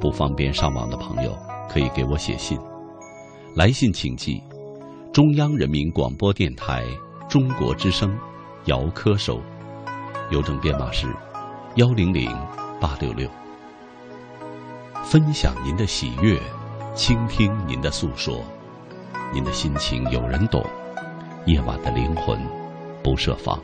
不方便上网的朋友，可以给我写信。来信请寄中央人民广播电台中国之声姚科收，邮政编码是幺零零八六六。分享您的喜悦，倾听您的诉说，您的心情有人懂。夜晚的灵魂不设防。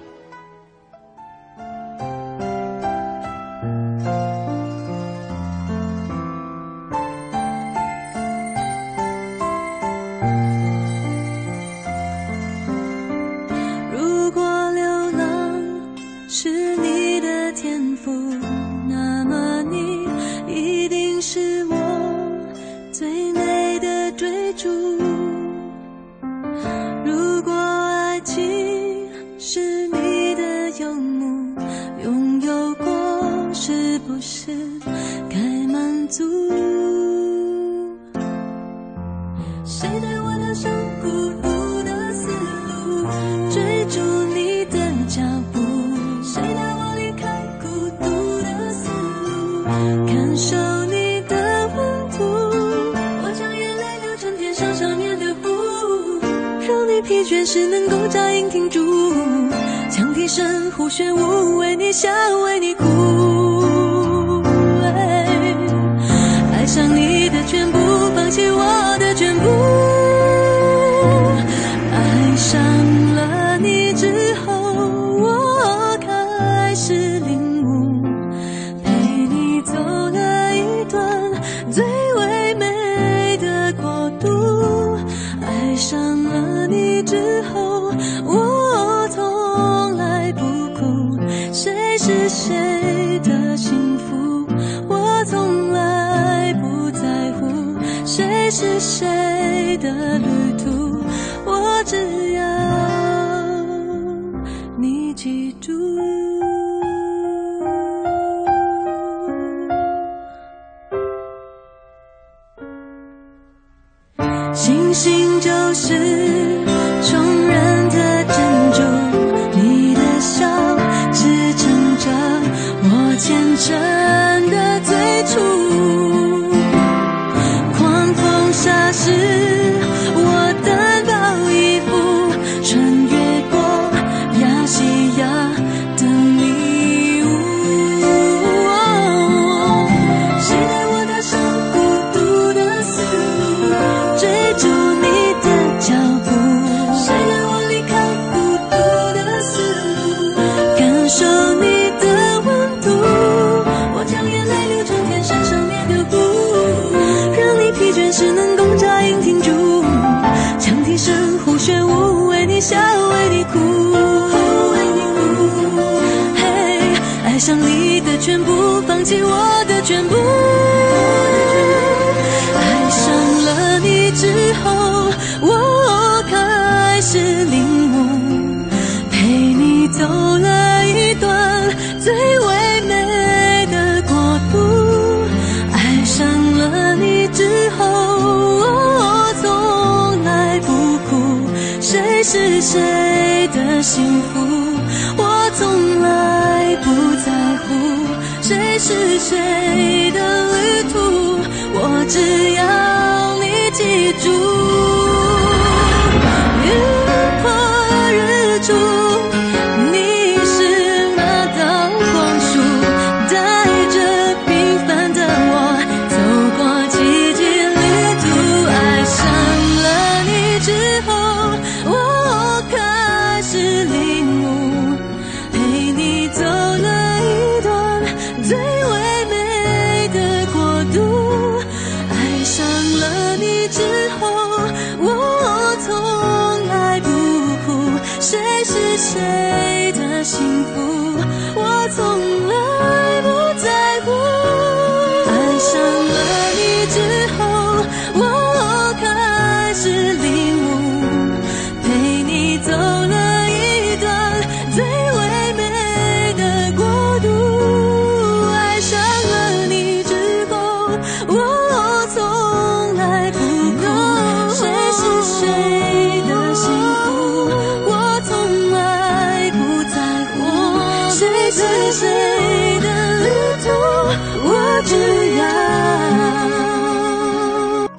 部，放弃我的全部。爱上了你之后，我开始领悟，陪你走了一段最唯美的国度。爱上了你之后，我从来不哭，谁是谁的幸福，我从来，谁是谁的旅途，我只要你记住。云破日出，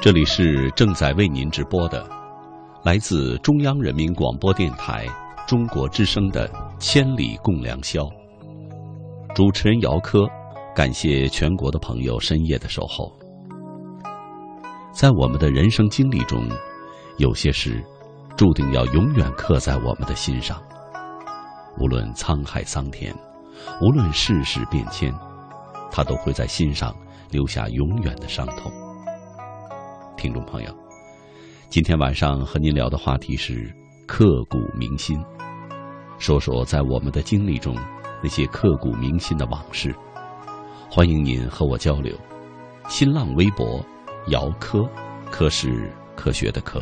这里是正在为您直播的，来自中央人民广播电台中国之声的《千里共良宵》。主持人姚科，感谢全国的朋友深夜的守候。在我们的人生经历中，有些事注定要永远刻在我们的心上。无论沧海桑田，无论世事变迁，它都会在心上留下永远的伤痛。听众朋友，今天晚上和您聊的话题是刻骨铭心，说说在我们的经历中那些刻骨铭心的往事。欢迎您和我交流。新浪微博：姚科，科是科学的科。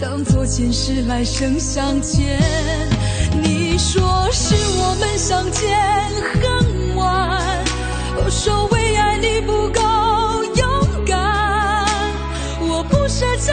当作前世来生相欠。你说是我们相见恨晚，我说为爱你不够勇敢。我不奢求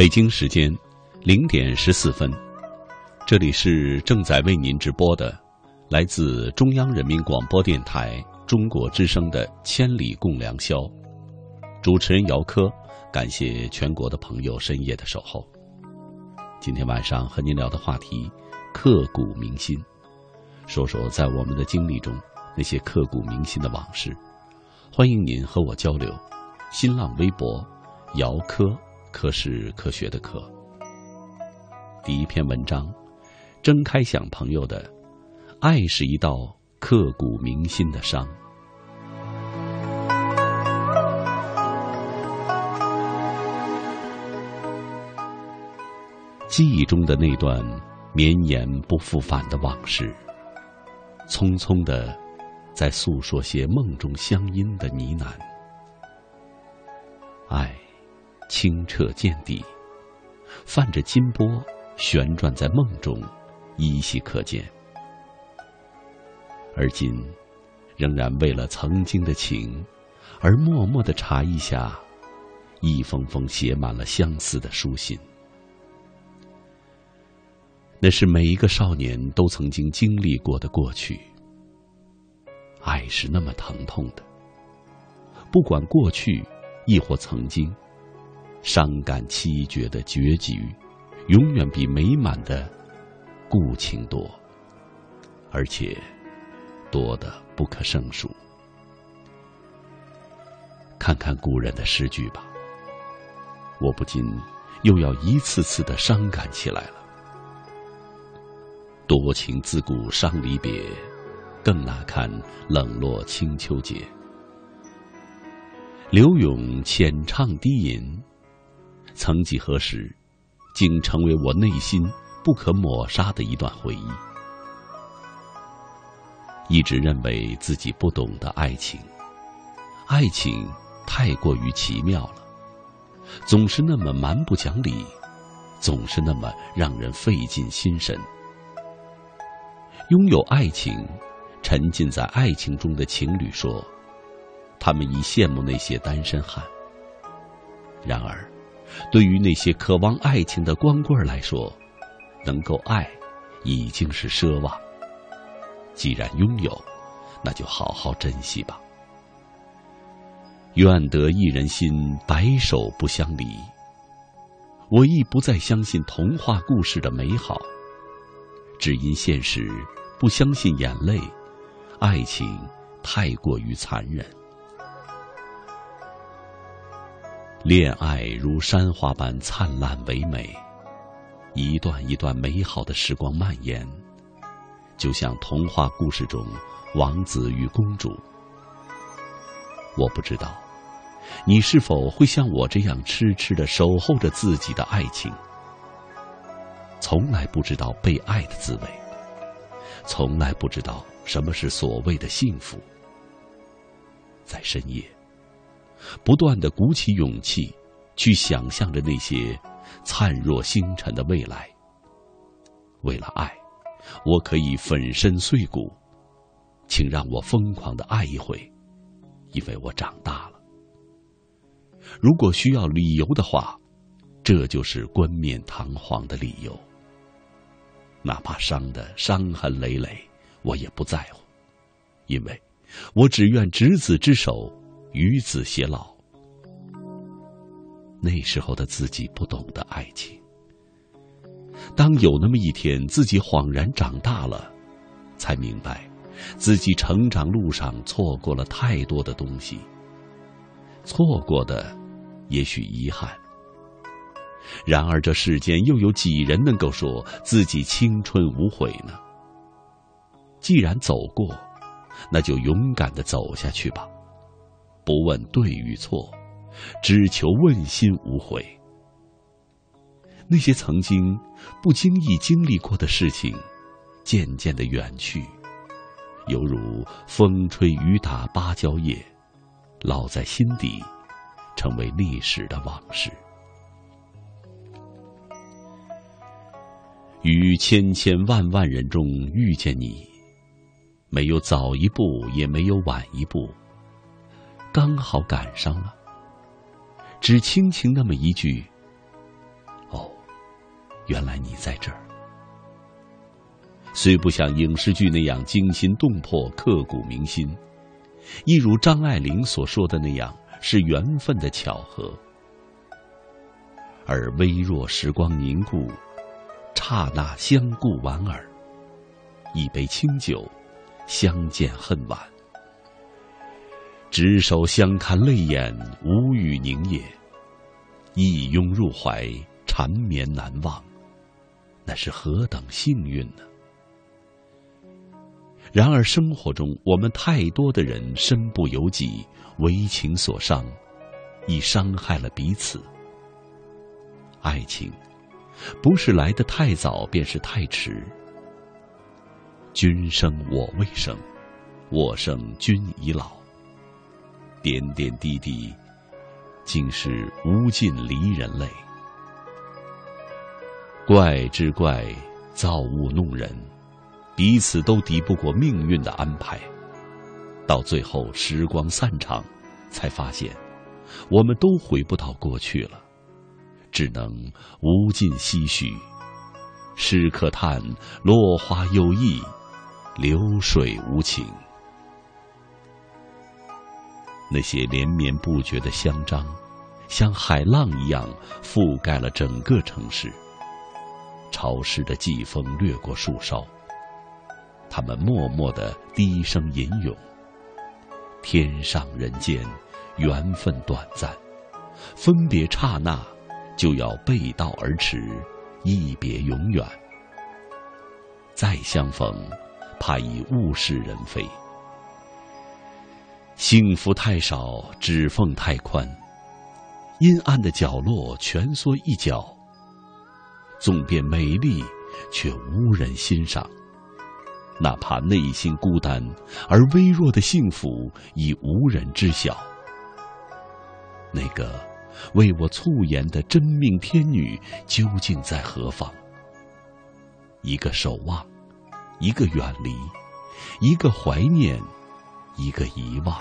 北京时间零点十四分，这里是正在为您直播的，来自中央人民广播电台中国之声的《千里共良宵》，主持人姚科，感谢全国的朋友深夜的守候。今天晚上和您聊的话题，刻骨铭心，说说在我们的经历中那些刻骨铭心的往事。欢迎您和我交流，新浪微博姚科。科是科学的科。第一篇文章，睁开想朋友的，爱是一道刻骨铭心的伤。记忆中的那段绵延不复返的往事，匆匆的，在诉说些梦中乡音的呢喃。爱。清澈见底，泛着金波，旋转在梦中，依稀可见。而今，仍然为了曾经的情，而默默的查一下，一封封写满了相思的书信。那是每一个少年都曾经经历过的过去。爱是那么疼痛的，不管过去，亦或曾经。伤感凄绝的结局，永远比美满的故情多，而且多的不可胜数。看看古人的诗句吧，我不禁又要一次次的伤感起来了。多情自古伤离别，更那堪冷落清秋节。柳永浅唱低吟。曾几何时，竟成为我内心不可抹杀的一段回忆。一直认为自己不懂得爱情，爱情太过于奇妙了，总是那么蛮不讲理，总是那么让人费尽心神。拥有爱情，沉浸在爱情中的情侣说，他们已羡慕那些单身汉。然而。对于那些渴望爱情的光棍来说，能够爱，已经是奢望。既然拥有，那就好好珍惜吧。愿得一人心，白首不相离。我亦不再相信童话故事的美好，只因现实不相信眼泪，爱情太过于残忍。恋爱如山花般灿烂唯美，一段一段美好的时光蔓延，就像童话故事中王子与公主。我不知道，你是否会像我这样痴痴的守候着自己的爱情，从来不知道被爱的滋味，从来不知道什么是所谓的幸福，在深夜。不断的鼓起勇气，去想象着那些灿若星辰的未来。为了爱，我可以粉身碎骨，请让我疯狂的爱一回，因为我长大了。如果需要理由的话，这就是冠冕堂皇的理由。哪怕伤得伤痕累累，我也不在乎，因为我只愿执子之手。与子偕老。那时候的自己不懂得爱情。当有那么一天，自己恍然长大了，才明白，自己成长路上错过了太多的东西。错过的，也许遗憾。然而这世间又有几人能够说自己青春无悔呢？既然走过，那就勇敢的走下去吧。不问对与错，只求问心无悔。那些曾经不经意经历过的事情，渐渐的远去，犹如风吹雨打芭蕉叶，烙在心底，成为历史的往事。于千千万万人中遇见你，没有早一步，也没有晚一步，刚好赶上了。只轻轻那么一句：“哦，原来你在这儿。”虽不像影视剧那样惊心动魄、刻骨铭心，亦如张爱玲所说的那样，是缘分的巧合。而微弱时光凝固。刹那相顾莞尔，一杯清酒，相见恨晚。执手相看泪眼，无语凝噎，一拥入怀，缠绵难忘。那是何等幸运呢？然而生活中，我们太多的人身不由己，为情所伤，已伤害了彼此。爱情。不是来得太早，便是太迟。君生我未生，我生君已老。点点滴滴，竟是无尽离人泪。怪之怪，造物弄人，彼此都敌不过命运的安排。到最后，时光散场，才发现，我们都回不到过去了。只能无尽唏嘘，诗可叹落花有意，流水无情。那些连绵不绝的香樟，像海浪一样覆盖了整个城市。潮湿的季风掠过树梢，他们默默的低声吟咏。天上人间，缘分短暂，分别刹那。就要背道而驰，一别永远。再相逢，怕已物是人非。幸福太少，指缝太宽，阴暗的角落蜷缩一角。纵变美丽，却无人欣赏。哪怕内心孤单，而微弱的幸福已无人知晓。那个。为我促言的真命天女究竟在何方？一个守望，一个远离，一个怀念，一个遗忘。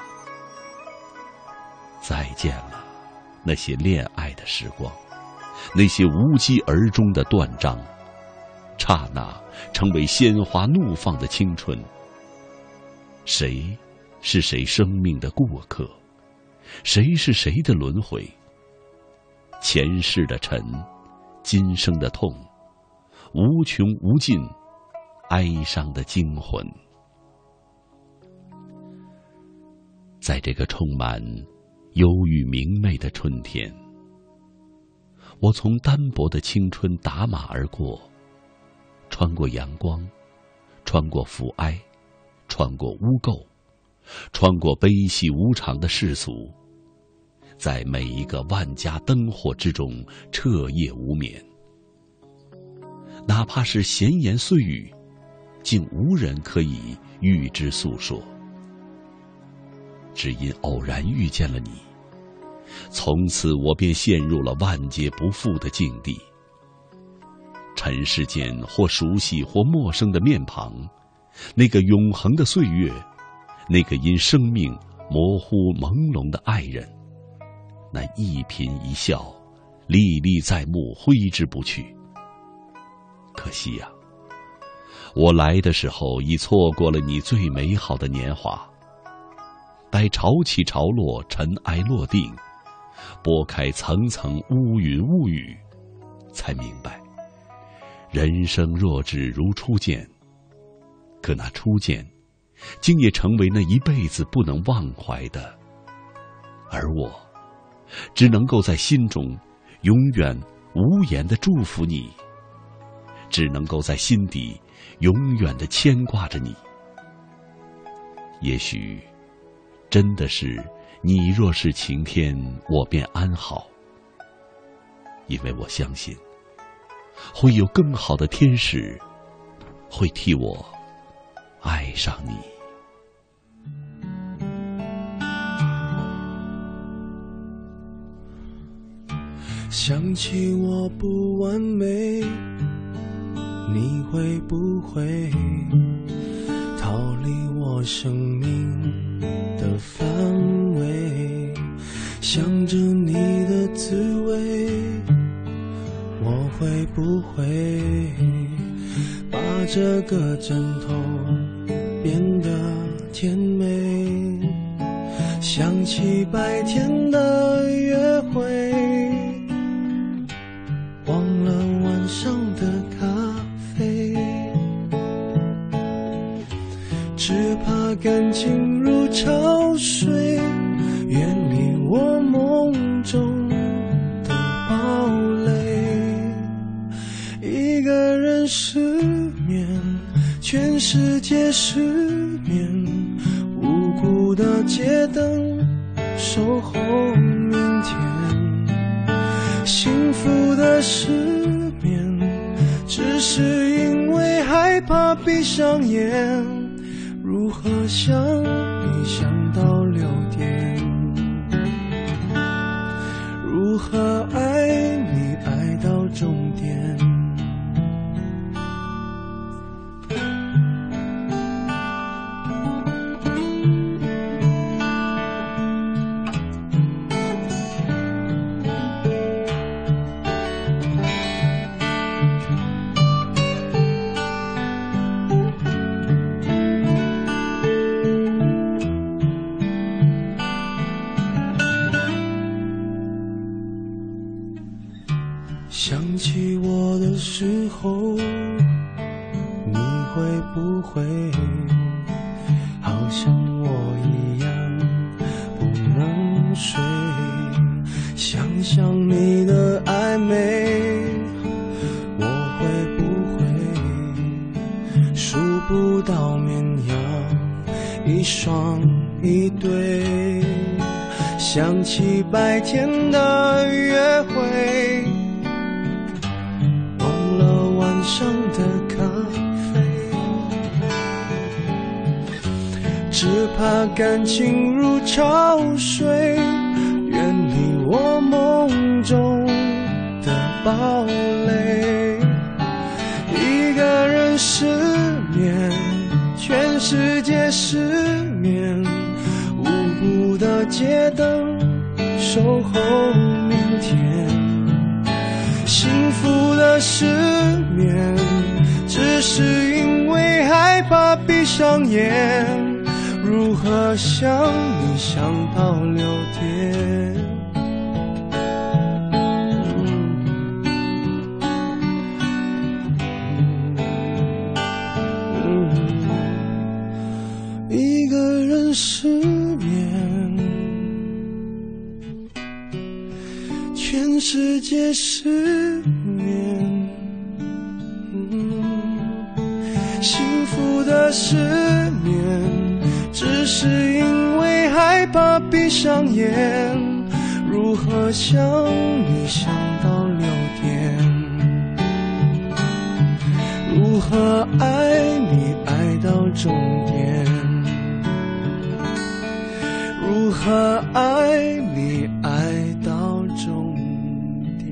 再见了，那些恋爱的时光，那些无疾而终的断章，刹那成为鲜花怒放的青春。谁是谁生命的过客？谁是谁的轮回？前世的尘，今生的痛，无穷无尽，哀伤的惊魂。在这个充满忧郁明媚的春天，我从单薄的青春打马而过，穿过阳光，穿过腐哀，穿过污垢，穿过悲喜无常的世俗。在每一个万家灯火之中彻夜无眠，哪怕是闲言碎语，竟无人可以与之诉说。只因偶然遇见了你，从此我便陷入了万劫不复的境地。尘世间或熟悉或陌生的面庞，那个永恒的岁月，那个因生命模糊朦胧的爱人。那一颦一笑，历历在目，挥之不去。可惜呀，我来的时候已错过了你最美好的年华。待潮起潮落，尘埃落定，拨开层层乌云雾雨，才明白，人生若只如初见。可那初见，竟也成为那一辈子不能忘怀的。而我。只能够在心中永远无言的祝福你，只能够在心底永远的牵挂着你。也许真的是你若是晴天，我便安好，因为我相信会有更好的天使会替我爱上你。想起我不完美，你会不会逃离我生命想着你的滋味，我会不会把这个枕头变得甜美？想起白天如何爱你爱到终点？如何爱你爱到终点？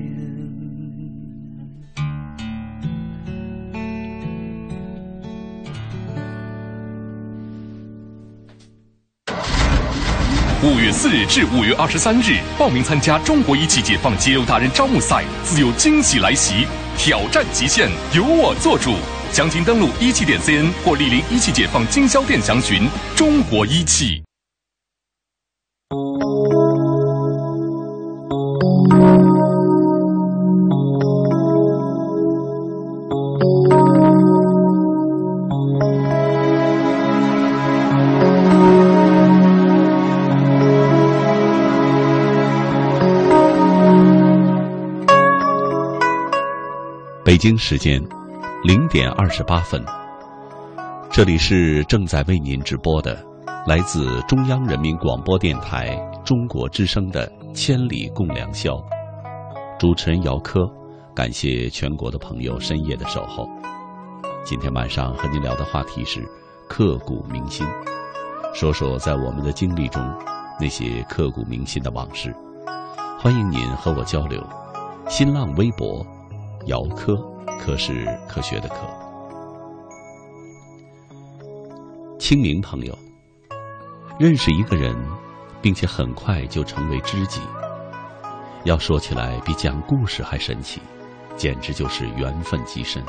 五月四日至五月二十三日，报名参加中国一汽解放肌肉达人招募赛，自有惊喜来袭，挑战极限，由我做主。详情登录一汽点 cn 或莅临一汽解放经销店详询。中国一汽。北京时间零点二十八分，这里是正在为您直播的来自中央人民广播电台中国之声的《千里共良宵》，主持人姚科，感谢全国的朋友深夜的守候。今天晚上和您聊的话题是刻骨铭心，说说在我们的经历中那些刻骨铭心的往事。欢迎您和我交流。新浪微博姚科，科是科学的科。清明朋友，认识一个人，并且很快就成为知己，要说起来比讲故事还神奇，简直就是缘分极深。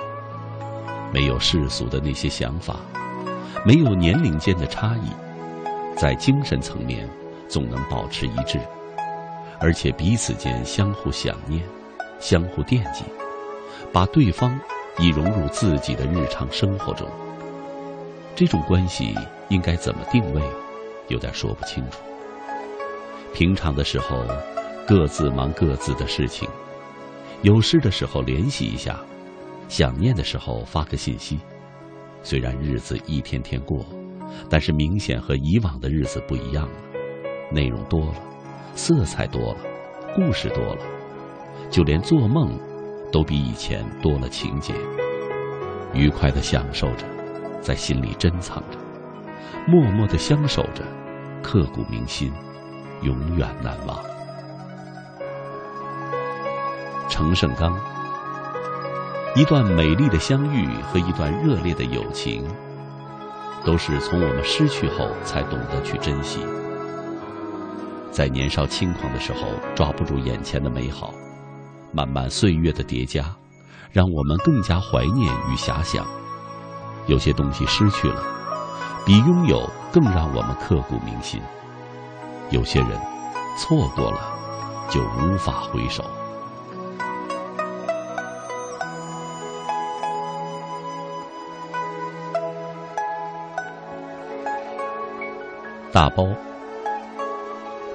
没有世俗的那些想法，没有年龄间的差异，在精神层面总能保持一致，而且彼此间相互想念，相互惦记，把对方已融入自己的日常生活中。这种关系应该怎么定位，有点说不清楚。平常的时候，各自忙各自的事情，有事的时候联系一下。想念的时候发个信息，虽然日子一天天过，但是明显和以往的日子不一样了，内容多了，色彩多了，故事多了，就连做梦都比以前多了情节。愉快的享受着，在心里珍藏着，默默的相守着，刻骨铭心，永远难忘。程胜刚。一段美丽的相遇和一段热烈的友情，都是从我们失去后才懂得去珍惜。在年少轻狂的时候，抓不住眼前的美好，漫漫岁月的叠加，让我们更加怀念与遐想。有些东西失去了，比拥有更让我们刻骨铭心。有些人，错过了，就无法回首。大包。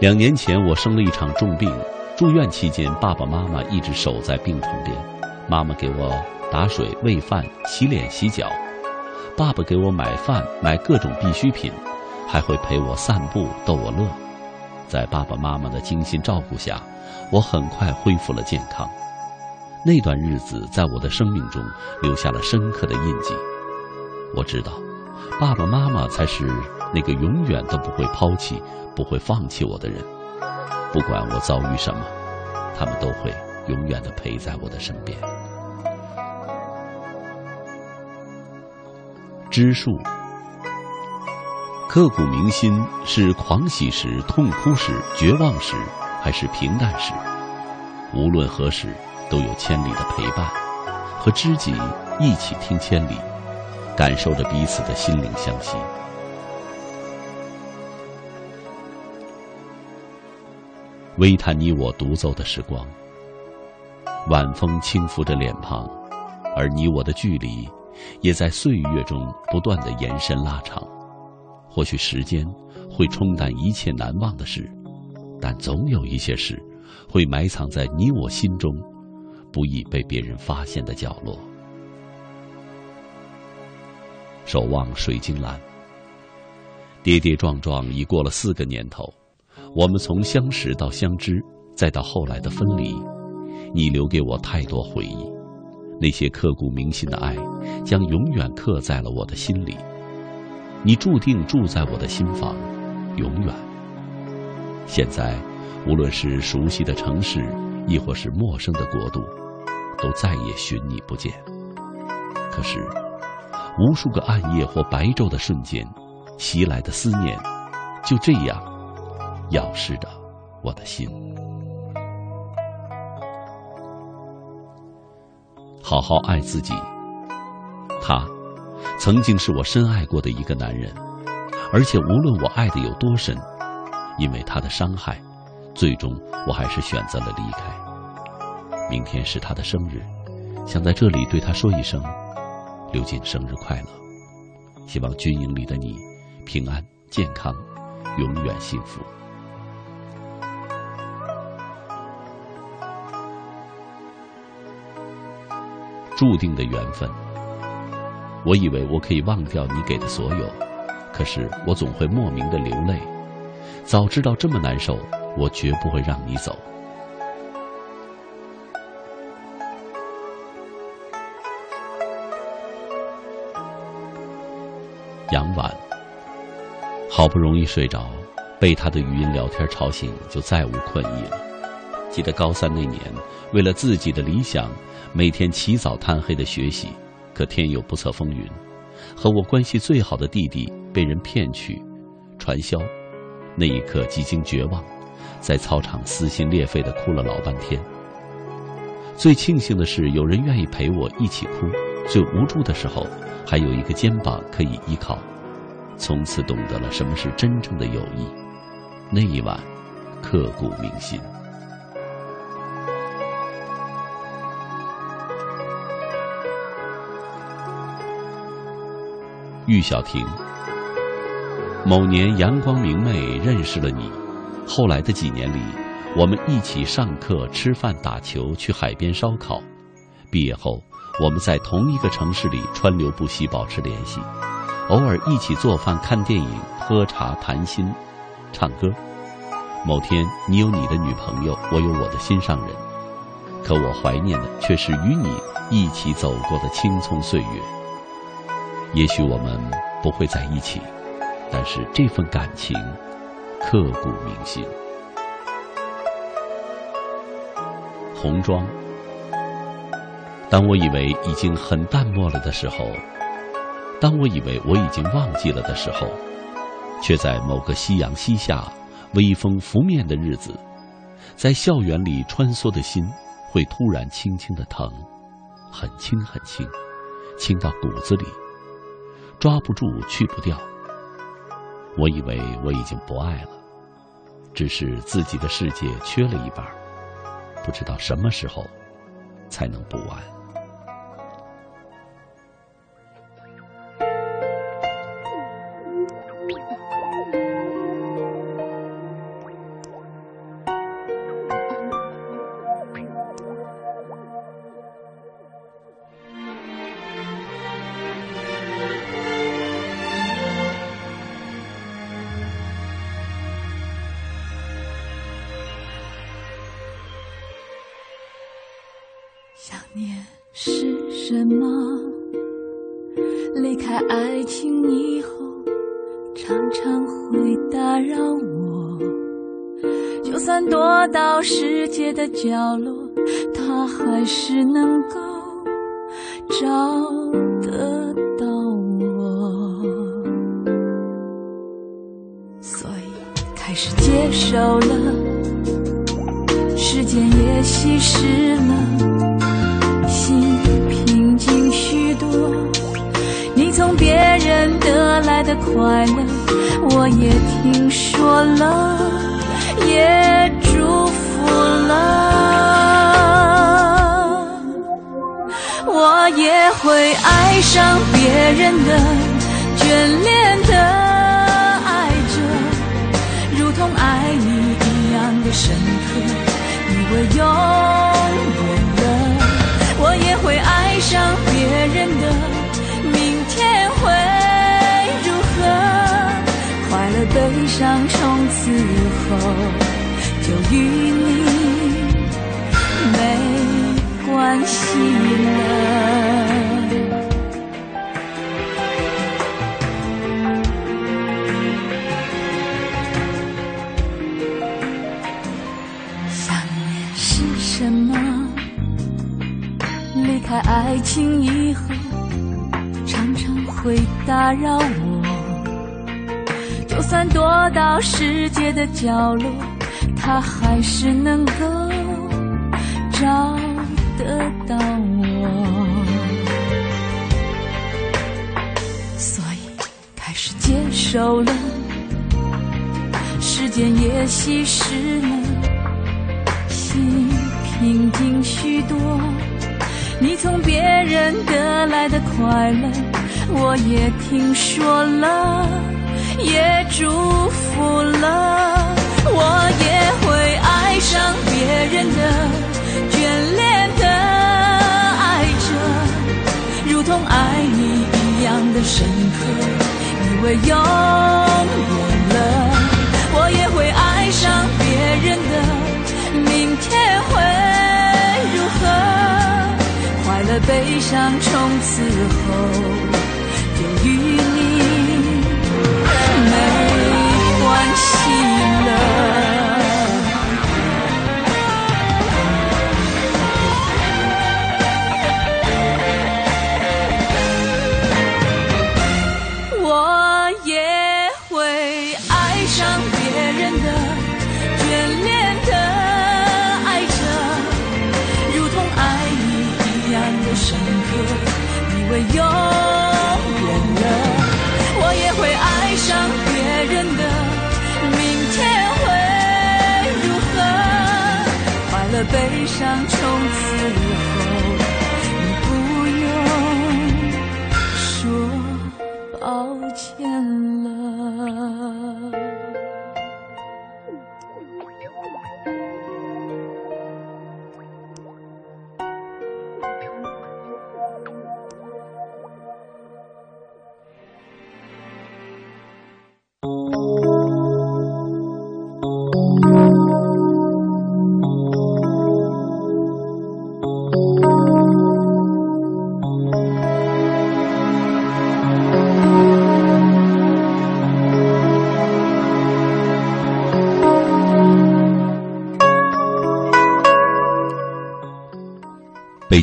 两年前我生了一场重病，住院期间，爸爸妈妈一直守在病床边。妈妈给我打水、喂饭、洗脸、洗脚；爸爸给我买饭、买各种必需品，还会陪我散步、逗我乐。在爸爸妈妈的精心照顾下，我很快恢复了健康。那段日子在我的生命中留下了深刻的印记。我知道，爸爸妈妈才是。那个永远都不会抛弃、不会放弃我的人，不管我遭遇什么，他们都会永远的陪在我的身边。知树，刻骨铭心是狂喜时、痛哭时、绝望时，还是平淡时？无论何时，都有千里的陪伴，和知己一起听千里，感受着彼此的心灵相惜。微叹你我独奏的时光，晚风轻拂着脸庞，而你我的距离，也在岁月中不断的延伸拉长。或许时间会冲淡一切难忘的事，但总有一些事，会埋藏在你我心中，不易被别人发现的角落。守望水晶蓝，跌跌撞撞已过了四个年头。我们从相识到相知，再到后来的分离，你留给我太多回忆，那些刻骨铭心的爱，将永远刻在了我的心里。你注定住在我的心房，永远。现在，无论是熟悉的城市，亦或是陌生的国度，都再也寻你不见。可是，无数个暗夜或白昼的瞬间，袭来的思念，就这样。咬噬着我的心。好好爱自己。他曾经是我深爱过的一个男人，而且无论我爱的有多深，因为他的伤害，最终我还是选择了离开。明天是他的生日，想在这里对他说一声：“刘瑾生日快乐！”希望军营里的你平安健康，永远幸福。注定的缘分。我以为我可以忘掉你给的所有，可是我总会莫名的流泪。早知道这么难受，我绝不会让你走。杨婉，好不容易睡着，被他的语音聊天吵醒，就再无困意了。记得高三那年，为了自己的理想，每天起早贪黑的学习，可天有不测风云，和我关系最好的弟弟被人骗去，传销。那一刻，几经绝望，在操场撕心裂肺的哭了老半天。最庆幸的是，有人愿意陪我一起哭。最无助的时候，还有一个肩膀可以依靠。从此懂得了什么是真正的友谊。那一晚，刻骨铭心。玉小婷，某年阳光明媚，认识了你。后来的几年里，我们一起上课、吃饭、打球，去海边烧烤。毕业后，我们在同一个城市里川流不息，保持联系。偶尔一起做饭、看电影、喝茶、谈心、唱歌。某天，你有你的女朋友，我有我的心上人。可我怀念的却是与你一起走过的青葱岁月。也许我们不会在一起，但是这份感情刻骨铭心。红妆。当我以为已经很淡漠了的时候，当我以为我已经忘记了的时候，却在某个夕阳西下、微风拂面的日子，在校园里穿梭的心，会突然轻轻的疼，很轻很轻，轻到骨子里。抓不住，去不掉。我以为我已经不爱了，只是自己的世界缺了一半，不知道什么时候才能补完。到世界的角落。他还是能够找得到我，所以开始接受了，时间也稀释了，心平静许多。你从别人得来的快乐，我也听说了，也祝福了。我也会爱上别人的，眷恋的爱着，如同爱你一样的深刻，以为永远了。我也会爱上别人的，明天会如何？快乐悲伤从此后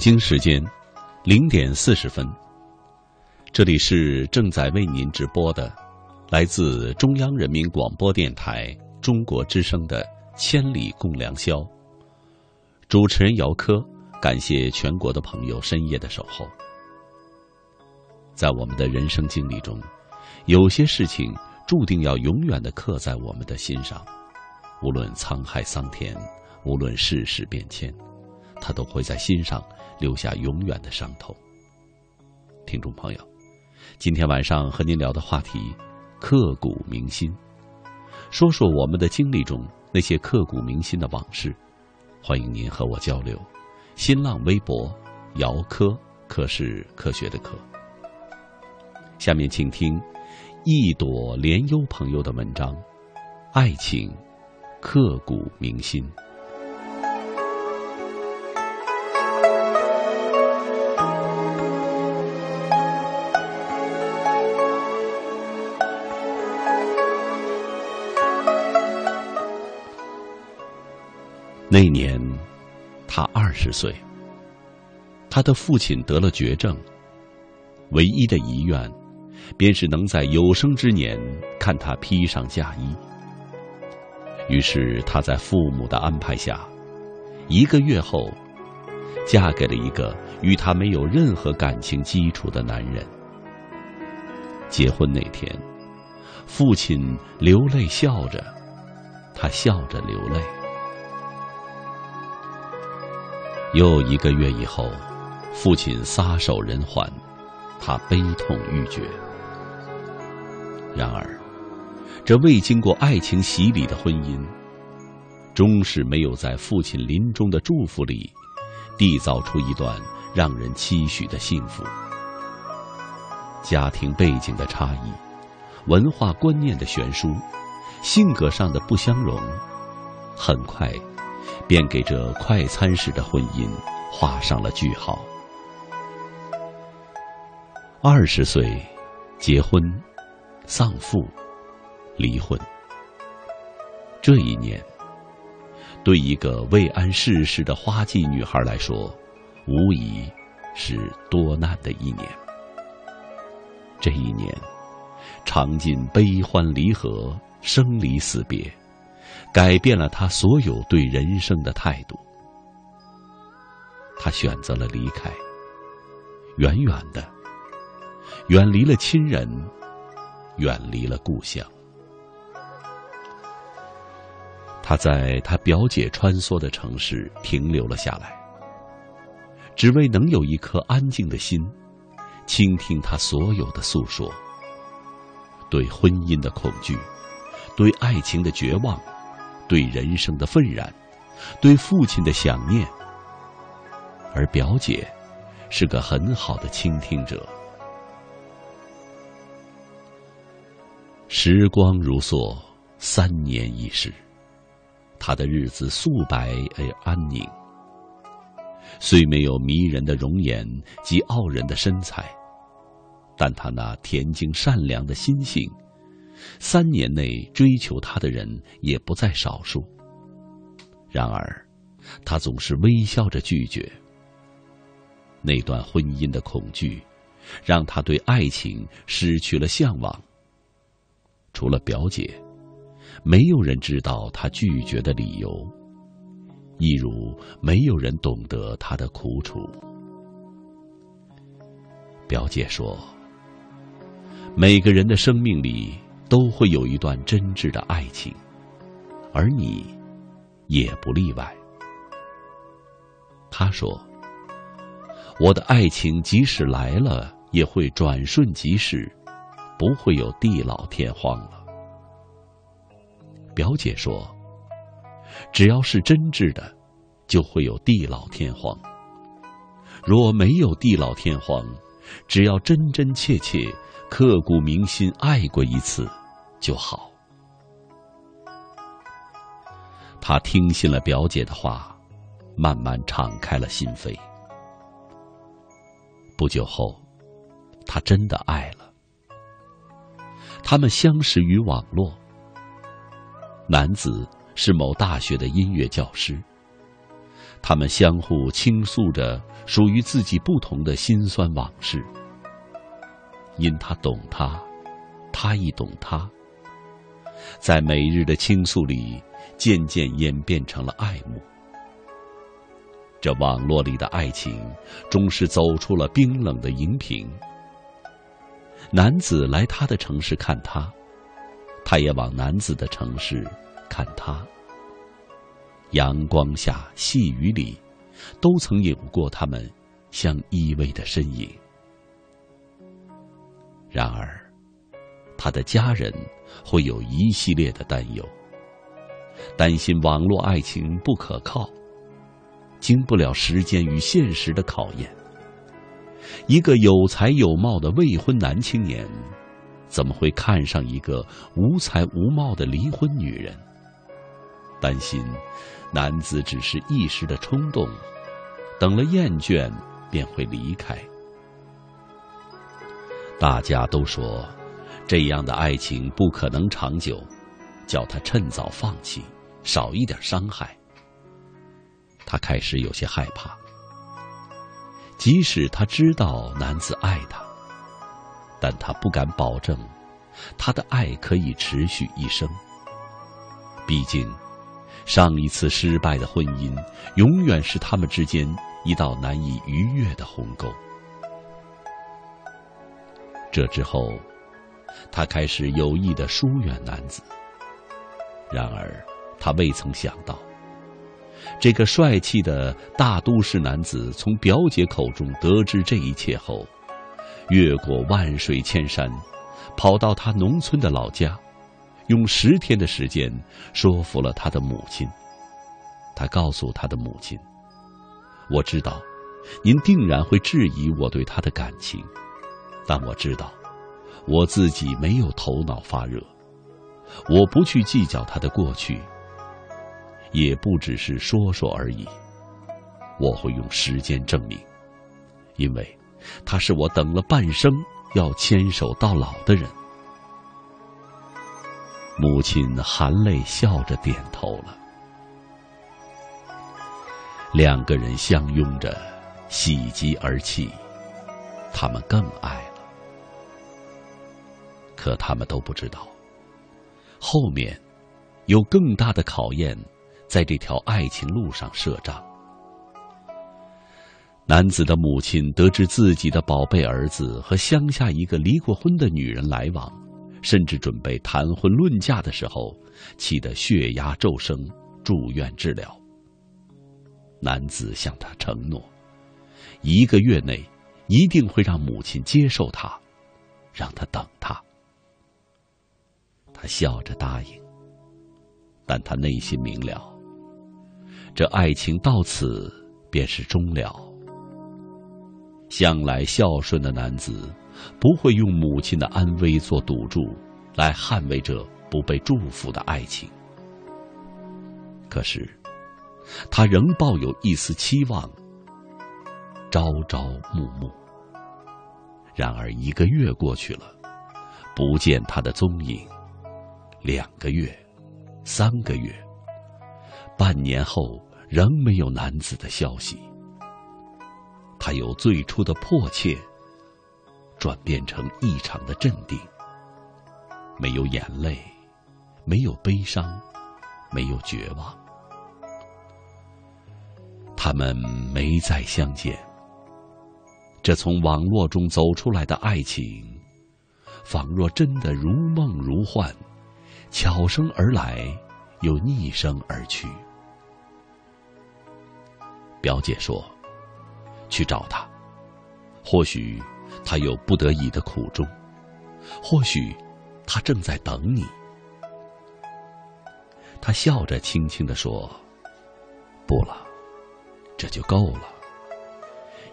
北京时间零点四十分，这里是正在为您直播的，来自中央人民广播电台中国之声的《千里共良宵》。主持人姚科，感谢全国的朋友深夜的守候。在我们的人生经历中，有些事情注定要永远的刻在我们的心上，无论沧海桑田，无论世事变迁。他都会在心上留下永远的伤痛。听众朋友，今天晚上和您聊的话题，刻骨铭心，说说我们的经历中那些刻骨铭心的往事。欢迎您和我交流。新浪微博姚科，科是科学的科。下面请听一朵莲优朋友的文章，《爱情刻骨铭心》。那年，他二十岁。他的父亲得了绝症，唯一的遗愿，便是能在有生之年看他披上嫁衣。于是，他在父母的安排下，一个月后，嫁给了一个与他没有任何感情基础的男人。结婚那天，父亲流泪笑着，他笑着流泪。又一个月以后，父亲撒手人寰，他悲痛欲绝。然而，这未经过爱情洗礼的婚姻，终是没有在父亲临终的祝福里，缔造出一段让人期许的幸福。家庭背景的差异，文化观念的悬殊，性格上的不相容，很快。便给这快餐式的婚姻画上了句号。二十岁结婚，丧父，离婚。这一年，对一个未谙世事的花季女孩来说，无疑是多难的一年。这一年，尝尽悲欢离合，生离死别。改变了他所有对人生的态度。他选择了离开，远远的，远离了亲人，远离了故乡。他在他表姐穿梭的城市停留了下来，只为能有一颗安静的心，倾听他所有的诉说。对婚姻的恐惧，对爱情的绝望。对人生的愤然，对父亲的想念，而表姐是个很好的倾听者。时光如梭，三年已逝，他的日子素白而安宁。虽没有迷人的容颜及傲人的身材，但他那恬静善良的心性。三年内追求他的人也不在少数。然而，他总是微笑着拒绝。那段婚姻的恐惧，让他对爱情失去了向往。除了表姐，没有人知道他拒绝的理由，一如没有人懂得他的苦楚。表姐说：“每个人的生命里都会有一段真挚的爱情，而你也不例外。”他说：“我的爱情即使来了，也会转瞬即逝，不会有地老天荒了。”表姐说：“只要是真挚的，就会有地老天荒；若没有地老天荒，只要真真切切、刻骨铭心爱过一次就好。”他听信了表姐的话，慢慢敞开了心扉。不久后，他真的爱了。他们相识于网络。男子是某大学的音乐教师。他们相互倾诉着属于自己不同的辛酸往事。因他懂他，他亦懂他。在每日的倾诉里，渐渐演变成了爱慕。这网络里的爱情，终是走出了冰冷的荧屏。男子来他的城市看他。他也往男子的城市看他。阳光下，细雨里，都曾有过他们相依偎的身影。然而，他的家人会有一系列的担忧，担心网络爱情不可靠，经不了时间与现实的考验。一个有才有貌的未婚男青年。怎么会看上一个无才无貌的离婚女人？担心男子只是一时的冲动，等了厌倦便会离开。大家都说这样的爱情不可能长久，叫他趁早放弃，少一点伤害。他开始有些害怕，即使他知道男子爱他。但他不敢保证，他的爱可以持续一生。毕竟，上一次失败的婚姻，永远是他们之间一道难以逾越的鸿沟。这之后，他开始有意的疏远男子。然而，他未曾想到，这个帅气的大都市男子从表姐口中得知这一切后。越过万水千山，跑到他农村的老家，用十天的时间说服了他的母亲。他告诉他的母亲：“我知道，您定然会质疑我对他的感情，但我知道，我自己没有头脑发热，我不去计较他的过去，也不只是说说而已。我会用时间证明，因为。”他是我等了半生要牵手到老的人。母亲含泪笑着点头了。两个人相拥着，喜极而泣，他们更爱。可他们都不知道，后面有更大的考验，在这条爱情路上设障。男子的母亲得知自己的宝贝儿子和乡下一个离过婚的女人来往，甚至准备谈婚论嫁的时候，气得血压骤升，住院治疗。男子向他承诺，一个月内一定会让母亲接受他，让他等他。他笑着答应，但他内心明了，这爱情到此便是终了。向来孝顺的男子，不会用母亲的安危做赌注，来捍卫这不被祝福的爱情。可是，他仍抱有一丝期望，朝朝暮暮。然而一个月过去了，不见他的踪影；两个月，三个月，半年后，仍没有男子的消息。他由最初的迫切，转变成异常的镇定。没有眼泪，没有悲伤，没有绝望。他们没再相见。这从网络中走出来的爱情，仿若真的如梦如幻，悄声而来，又逆声而去。表姐说：“去找他，或许他有不得已的苦衷，或许他正在等你。”他笑着轻轻的说：“不了，这就够了。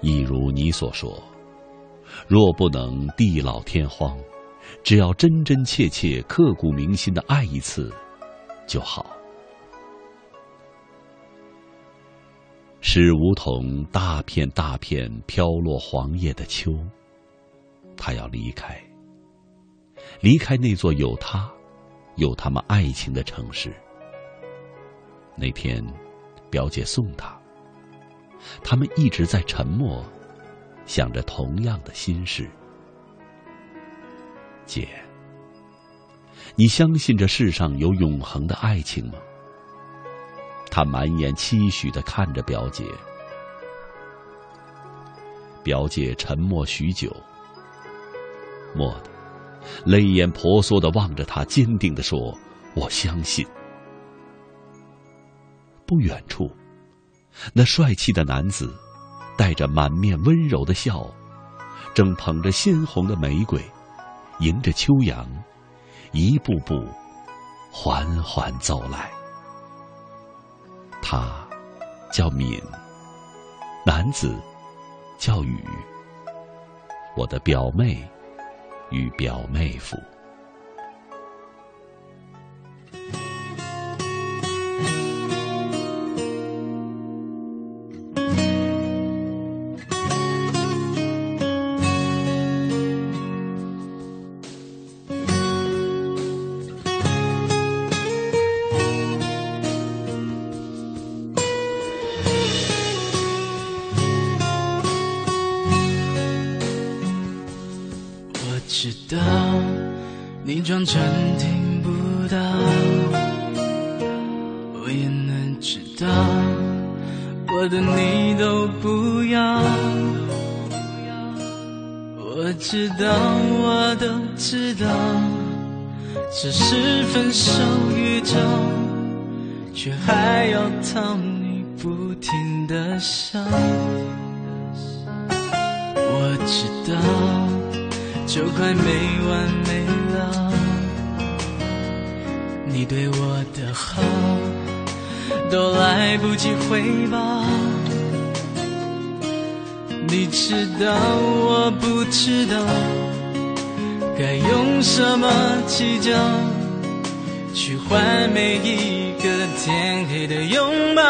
一如你所说，若不能地老天荒，只要真真切切、刻骨铭心的爱一次，就好。”是梧桐大片大片飘落黄叶的秋，他要离开，离开那座有他、有他们爱情的城市。那天，表姐送他。他们一直在沉默，想着同样的心事。姐，你相信这世上有永恒的爱情吗？他满眼期许的看着表姐，表姐沉默许久，蓦地，泪眼婆娑的望着他，坚定的说：“我相信。”不远处，那帅气的男子，带着满面温柔的笑，正捧着鲜红的玫瑰，迎着秋阳，一步步缓缓走来。他叫敏，男子叫雨，我的表妹与表妹夫。我也能知道我的你都不要。我知道，我都知道，只是分手预兆，却还要讨你不停的笑。我知道。就快没完没了，你对我的好都来不及回报。你知道我不知道该用什么计较，去换每一个天黑的拥抱。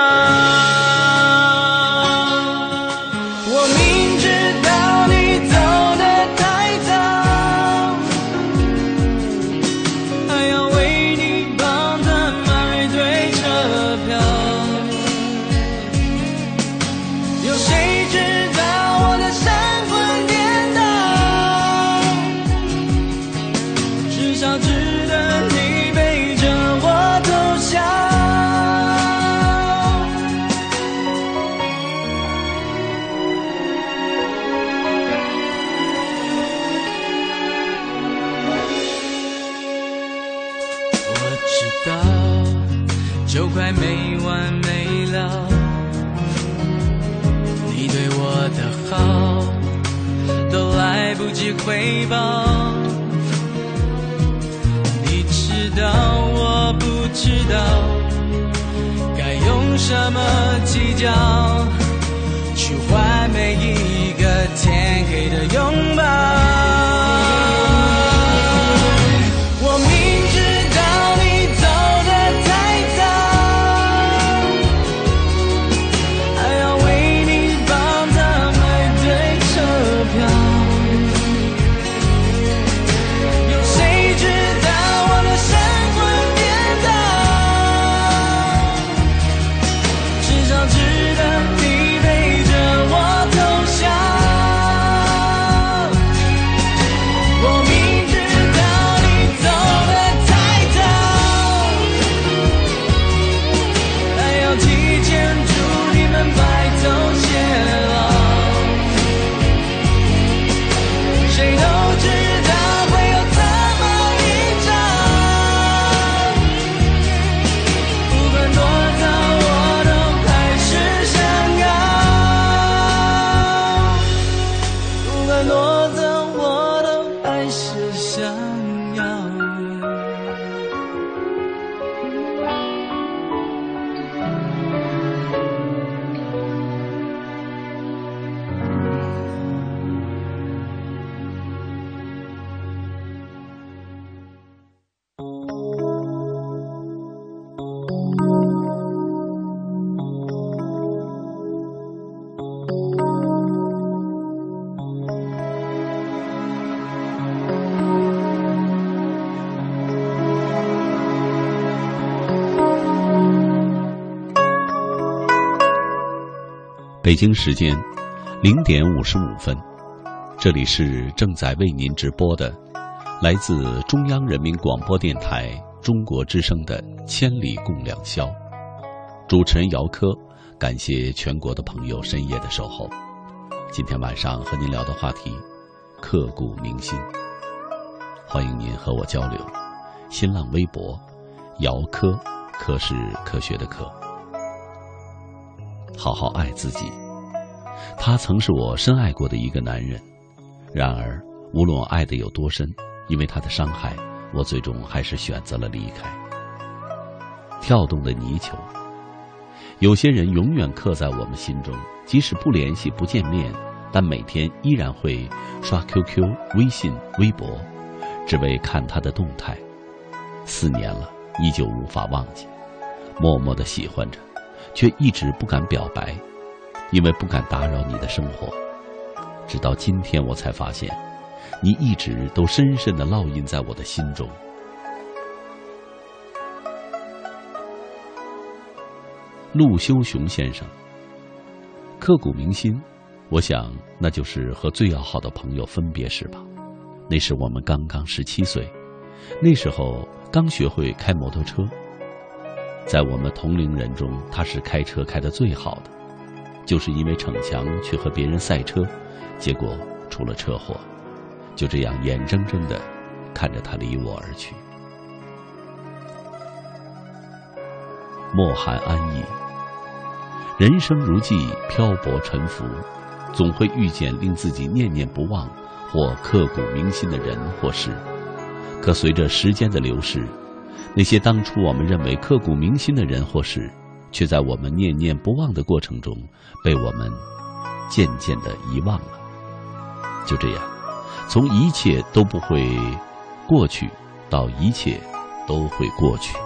回报，你知道我不知道该用什么计较去换每一个天黑的拥抱。北京时间零点五十五分，这里是正在为您直播的，来自中央人民广播电台中国之声的《千里共良宵》，主持人姚科，感谢全国的朋友深夜的守候。今天晚上和您聊的话题，刻骨铭心。欢迎您和我交流。新浪微博，姚科，科是科学的科。好好爱自己。他曾是我深爱过的一个男人，然而无论我爱的有多深，因为他的伤害，我最终还是选择了离开。跳动的泥鳅，有些人永远刻在我们心中，即使不联系、不见面，但每天依然会刷 QQ、微信、微博，只为看他的动态。四年了，依旧无法忘记，默默的喜欢着。却一直不敢表白，因为不敢打扰你的生活。直到今天，我才发现，你一直都深深的烙印在我的心中。陆修雄先生，刻骨铭心。我想，那就是和最要好的朋友分别时吧。那时我们刚刚十七岁，那时候刚学会开摩托车。在我们同龄人中，他是开车开得最好的，就是因为逞强去和别人赛车，结果出了车祸，就这样眼睁睁的看着他离我而去。莫寒安逸，人生如寄，漂泊沉浮，总会遇见令自己念念不忘或刻骨铭心的人或事，可随着时间的流逝。那些当初我们认为刻骨铭心的人或事，却在我们念念不忘的过程中，被我们渐渐的遗忘了。就这样，从一切都不会过去，到一切都会过去。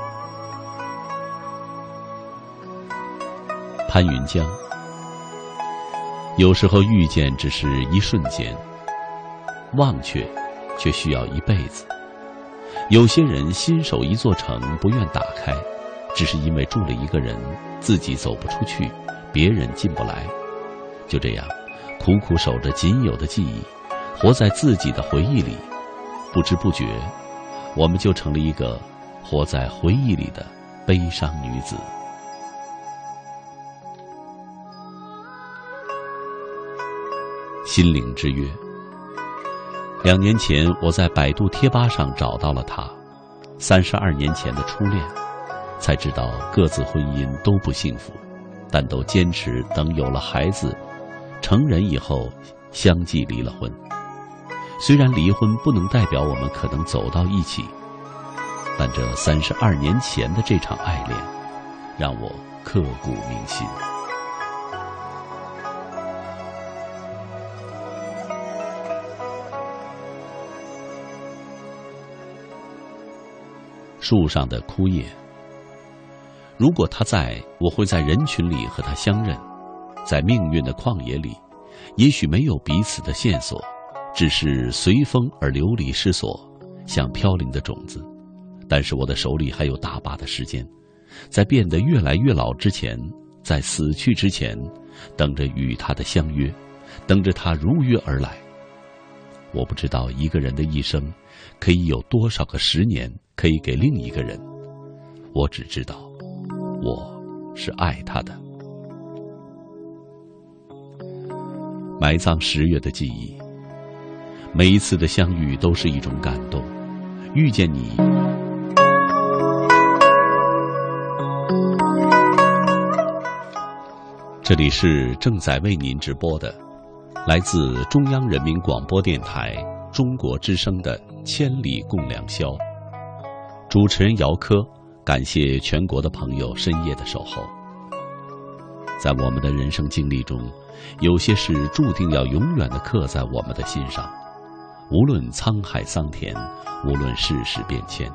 潘云江，有时候遇见只是一瞬间，忘却却需要一辈子。有些人新守一座城，不愿打开，只是因为住了一个人，自己走不出去，别人进不来。就这样，苦苦守着仅有的记忆，活在自己的回忆里，不知不觉，我们就成了一个活在回忆里的悲伤女子。心灵之约。两年前，我在百度贴吧上找到了他，三十二年前的初恋，才知道各自婚姻都不幸福，但都坚持等有了孩子，成人以后相继离了婚。虽然离婚不能代表我们可能走到一起，但这三十二年前的这场爱恋，让我刻骨铭心。树上的枯叶。如果他在，我会在人群里和他相认，在命运的旷野里，也许没有彼此的线索，只是随风而流离失所，像飘零的种子。但是我的手里还有大把的时间，在变得越来越老之前，在死去之前，等着与他的相约，等着他如约而来。我不知道一个人的一生，可以有多少个十年。可以给另一个人，我只知道，我是爱他的。埋葬十月的记忆，每一次的相遇都是一种感动。遇见你，这里是正在为您直播的，来自中央人民广播电台中国之声的《千里共良宵》。主持人姚科，感谢全国的朋友深夜的守候。在我们的人生经历中，有些事注定要永远的刻在我们的心上，无论沧海桑田，无论世事变迁，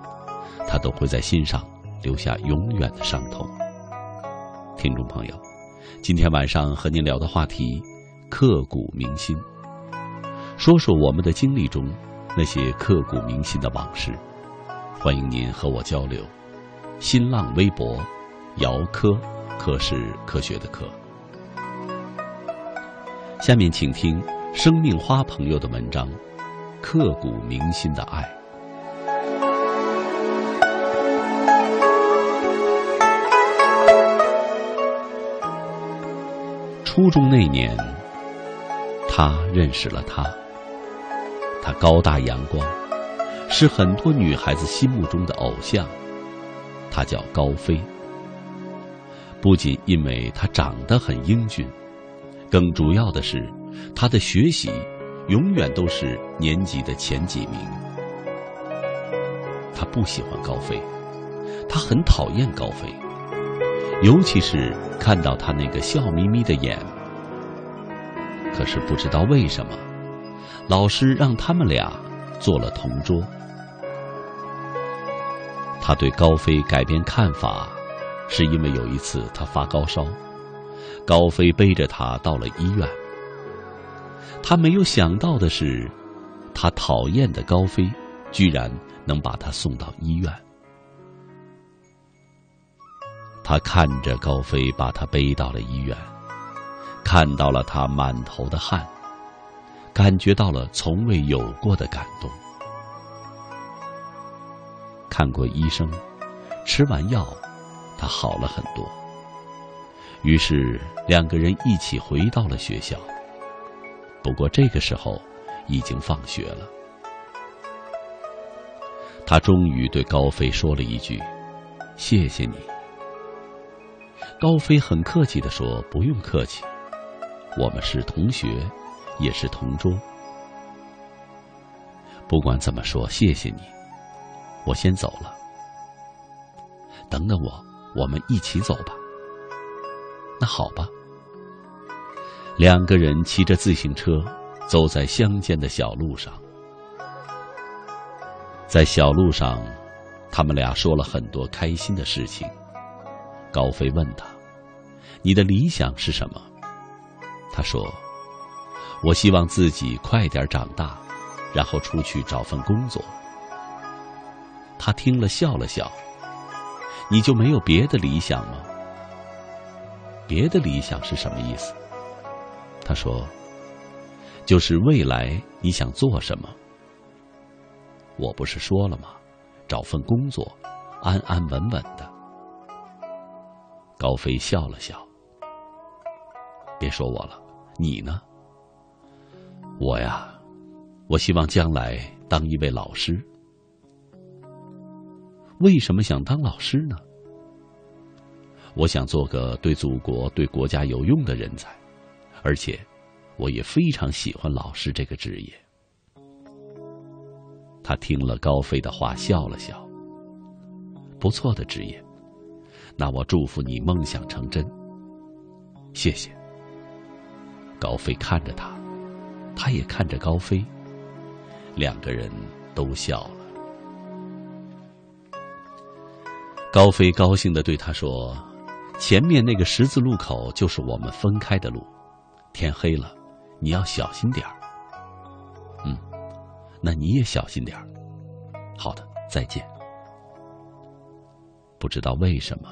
它都会在心上留下永远的伤痛。听众朋友，今天晚上和您聊的话题，刻骨铭心。说说我们的经历中那些刻骨铭心的往事。欢迎您和我交流。新浪微博，姚科，科是科学的科。下面请听生命花朋友的文章《刻骨铭心的爱》。初中那年，他认识了她。他高大阳光，是很多女孩子心目中的偶像。他叫高飞。不仅因为他长得很英俊，更主要的是，他的学习永远都是年级的前几名。他不喜欢高飞，他很讨厌高飞，尤其是看到他那个笑眯眯的眼。可是不知道为什么，老师让他们俩做了同桌。他对高飞改变看法。是因为有一次他发高烧，高飞背着他到了医院。他没有想到的是，他讨厌的高飞居然能把他送到医院。他看着高飞把他背到了医院，看到了他满头的汗，感觉到了从未有过的感动。看过医生，吃完药。他好了很多，于是两个人一起回到了学校。不过这个时候已经放学了。他终于对高飞说了一句：“谢谢你。”高飞很客气的说：“不用客气，我们是同学，也是同桌。不管怎么说，谢谢你，我先走了。等等我。”我们一起走吧。那好吧。两个人骑着自行车走在乡间的小路上，在小路上，他们俩说了很多开心的事情。高飞问他：“你的理想是什么？”他说：“我希望自己快点长大，然后出去找份工作。”他听了笑了笑。你就没有别的理想吗？别的理想是什么意思？他说：“就是未来你想做什么。”我不是说了吗？找份工作，安安稳稳的。高飞笑了笑。别说我了，你呢？我呀，我希望将来当一位老师。为什么想当老师呢？我想做个对祖国、对国家有用的人才，而且我也非常喜欢老师这个职业。他听了高飞的话，笑了笑。不错的职业，那我祝福你梦想成真。谢谢。高飞看着他，他也看着高飞，两个人都笑了。高飞高兴的对他说：“前面那个十字路口就是我们分开的路，天黑了，你要小心点儿。”“嗯，那你也小心点儿。”“好的，再见。”不知道为什么，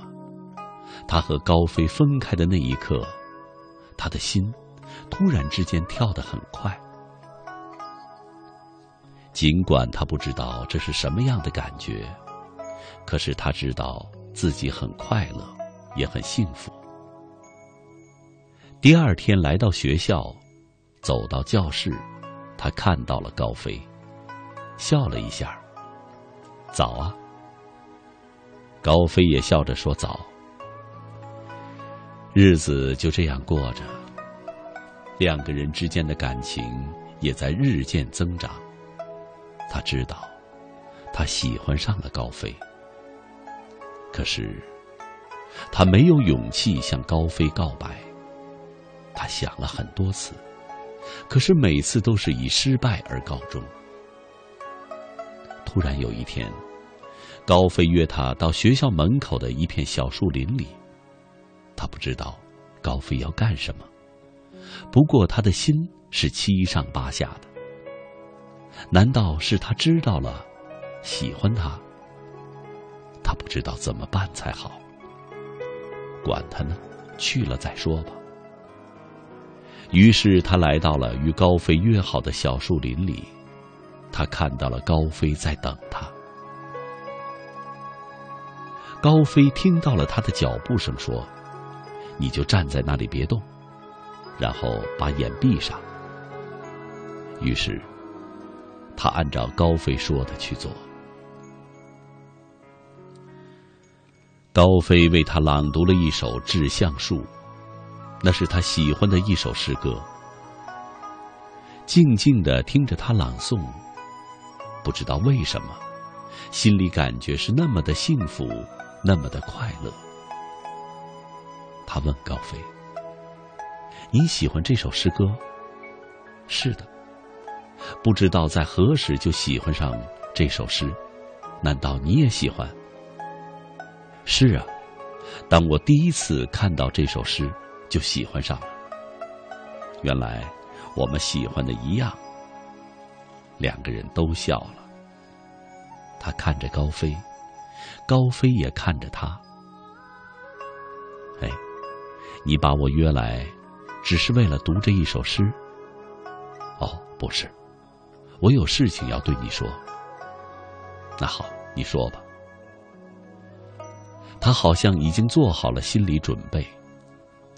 他和高飞分开的那一刻，他的心突然之间跳得很快。尽管他不知道这是什么样的感觉。可是他知道自己很快乐，也很幸福。第二天来到学校，走到教室，他看到了高飞，笑了一下。早啊。高飞也笑着说早。日子就这样过着，两个人之间的感情也在日渐增长。他知道，他喜欢上了高飞。可是，他没有勇气向高飞告白。他想了很多次，可是每次都是以失败而告终。突然有一天，高飞约他到学校门口的一片小树林里。他不知道高飞要干什么，不过他的心是七上八下的。难道是他知道了，喜欢他？他不知道怎么办才好。管他呢，去了再说吧。于是他来到了与高飞约好的小树林里，他看到了高飞在等他。高飞听到了他的脚步声，说：“你就站在那里别动，然后把眼闭上。”于是，他按照高飞说的去做。高飞为他朗读了一首《致橡树》，那是他喜欢的一首诗歌。静静的听着他朗诵，不知道为什么，心里感觉是那么的幸福，那么的快乐。他问高飞：“你喜欢这首诗歌？”“是的。”不知道在何时就喜欢上这首诗，难道你也喜欢？是啊，当我第一次看到这首诗，就喜欢上了。原来我们喜欢的一样。两个人都笑了。他看着高飞，高飞也看着他。哎，你把我约来，只是为了读这一首诗？哦，不是。我有事情要对你说。那好，你说吧。他好像已经做好了心理准备。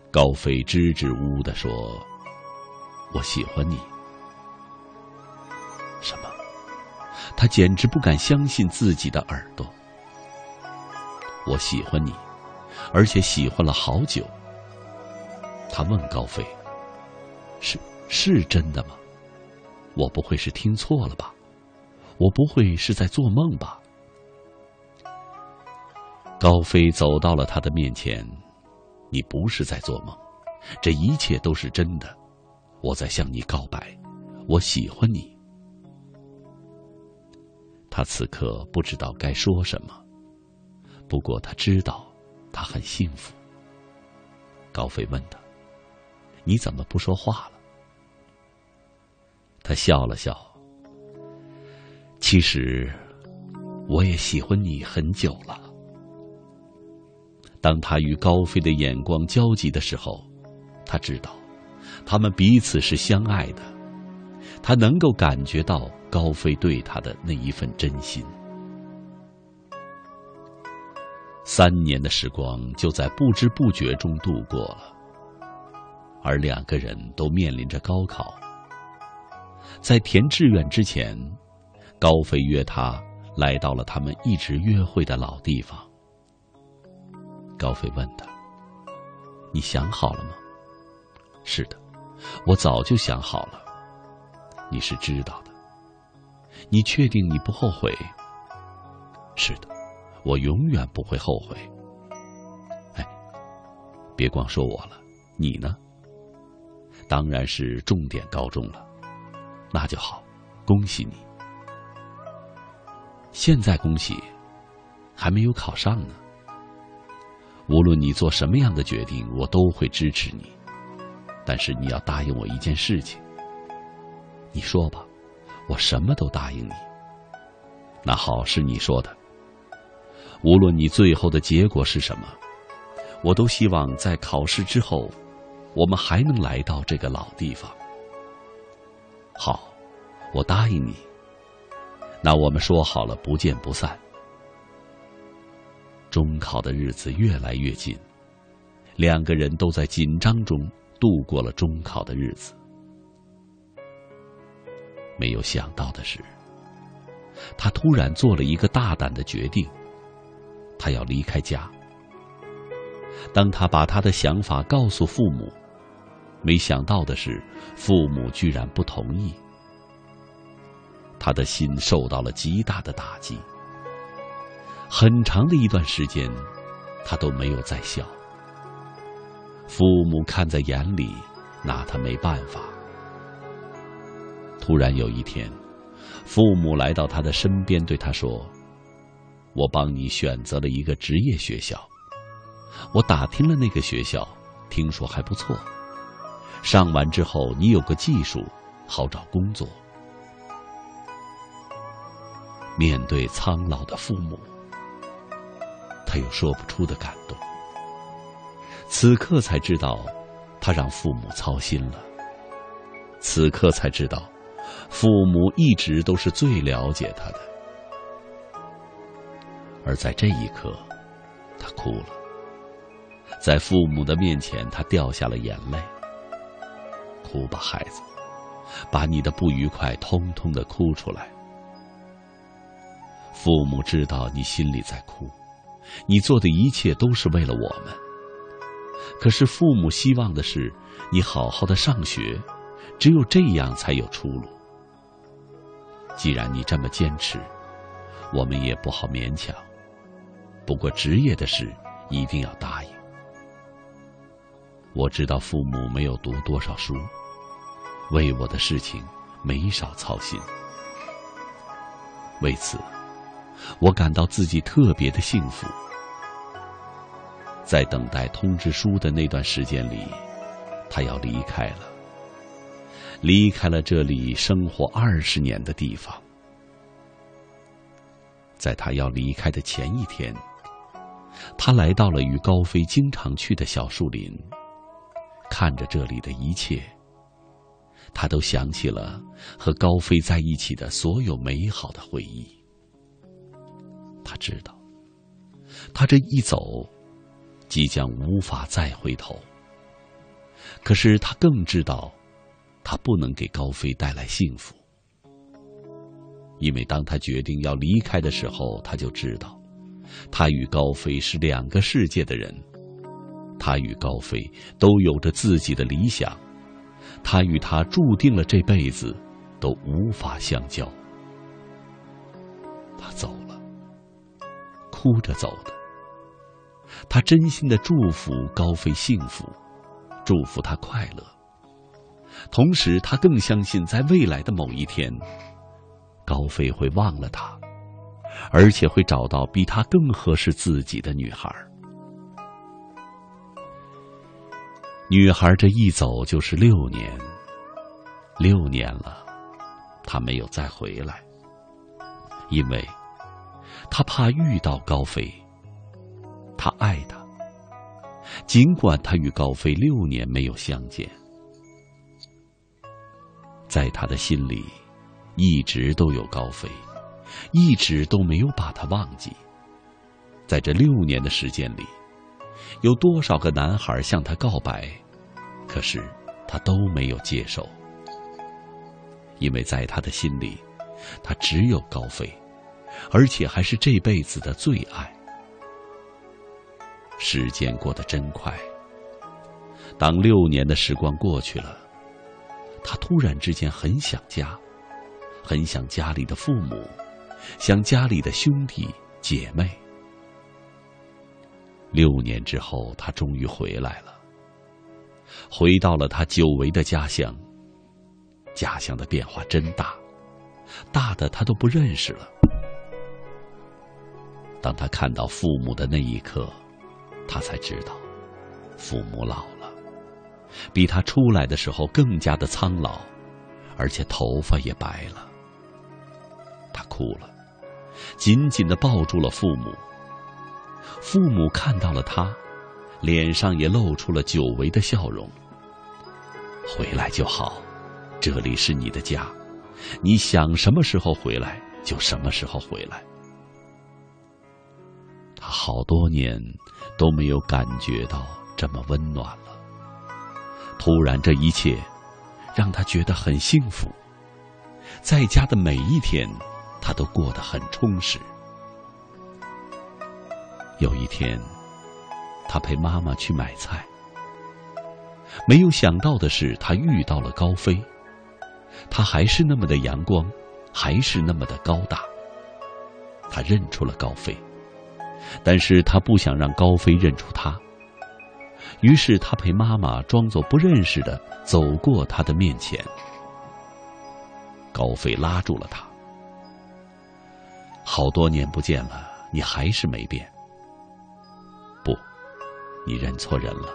高飞支支吾吾的说：“我喜欢你。”什么？他简直不敢相信自己的耳朵。我喜欢你，而且喜欢了好久。他问高飞：“是是真的吗？”我不会是听错了吧？我不会是在做梦吧？高飞走到了他的面前，你不是在做梦，这一切都是真的。我在向你告白，我喜欢你。他此刻不知道该说什么，不过他知道他很幸福。高飞问他：“你怎么不说话了？”他笑了笑。其实，我也喜欢你很久了。当他与高飞的眼光交集的时候，他知道，他们彼此是相爱的。他能够感觉到高飞对他的那一份真心。三年的时光就在不知不觉中度过了，而两个人都面临着高考。在填志愿之前，高飞约他来到了他们一直约会的老地方。高飞问他：“你想好了吗？”“是的，我早就想好了。”“你是知道的。”“你确定你不后悔？”“是的，我永远不会后悔。”“哎，别光说我了，你呢？”“当然是重点高中了。”那就好，恭喜你！现在恭喜，还没有考上呢。无论你做什么样的决定，我都会支持你。但是你要答应我一件事情。你说吧，我什么都答应你。那好，是你说的。无论你最后的结果是什么，我都希望在考试之后，我们还能来到这个老地方。好，我答应你。那我们说好了，不见不散。中考的日子越来越近，两个人都在紧张中度过了中考的日子。没有想到的是，他突然做了一个大胆的决定，他要离开家。当他把他的想法告诉父母。没想到的是，父母居然不同意。他的心受到了极大的打击。很长的一段时间，他都没有再笑。父母看在眼里，拿他没办法。突然有一天，父母来到他的身边，对他说：“我帮你选择了一个职业学校。我打听了那个学校，听说还不错。”上完之后，你有个技术，好找工作。面对苍老的父母，他有说不出的感动。此刻才知道，他让父母操心了。此刻才知道，父母一直都是最了解他的。而在这一刻，他哭了，在父母的面前，他掉下了眼泪。哭吧，孩子，把你的不愉快通通的哭出来。父母知道你心里在哭，你做的一切都是为了我们。可是父母希望的是你好好的上学，只有这样才有出路。既然你这么坚持，我们也不好勉强。不过职业的事一定要答应。我知道父母没有读多少书，为我的事情没少操心。为此，我感到自己特别的幸福。在等待通知书的那段时间里，他要离开了，离开了这里生活二十年的地方。在他要离开的前一天，他来到了与高飞经常去的小树林，看着这里的一切，他都想起了和高飞在一起的所有美好的回忆。他知道，他这一走。即将无法再回头。可是他更知道，他不能给高飞带来幸福，因为当他决定要离开的时候，他就知道，他与高飞是两个世界的人，他与高飞都有着自己的理想，他与他注定了这辈子都无法相交。他走了，哭着走的。他真心的祝福高飞幸福，祝福他快乐。同时，他更相信，在未来的某一天，高飞会忘了他，而且会找到比他更合适自己的女孩。女孩这一走就是六年，六年了，他没有再回来，因为他怕遇到高飞。他爱他，尽管他与高飞六年没有相见，在他的心里，一直都有高飞，一直都没有把他忘记。在这六年的时间里，有多少个男孩向他告白，可是他都没有接受，因为在他的心里，他只有高飞，而且还是这辈子的最爱。时间过得真快。当六年的时光过去了，他突然之间很想家，很想家里的父母，想家里的兄弟姐妹。六年之后，他终于回来了，回到了他久违的家乡。家乡的变化真大，大的他都不认识了。当他看到父母的那一刻。他才知道，父母老了，比他出来的时候更加的苍老，而且头发也白了。他哭了，紧紧的抱住了父母。父母看到了他，脸上也露出了久违的笑容。回来就好，这里是你的家，你想什么时候回来就什么时候回来。他好多年。都没有感觉到这么温暖了。突然，这一切让他觉得很幸福。在家的每一天，他都过得很充实。有一天，他陪妈妈去买菜，没有想到的是，他遇到了高飞。他还是那么的阳光，还是那么的高大。他认出了高飞。但是他不想让高飞认出他，于是他陪妈妈装作不认识的走过他的面前。高飞拉住了他：“好多年不见了，你还是没变。”“，你认错人了。”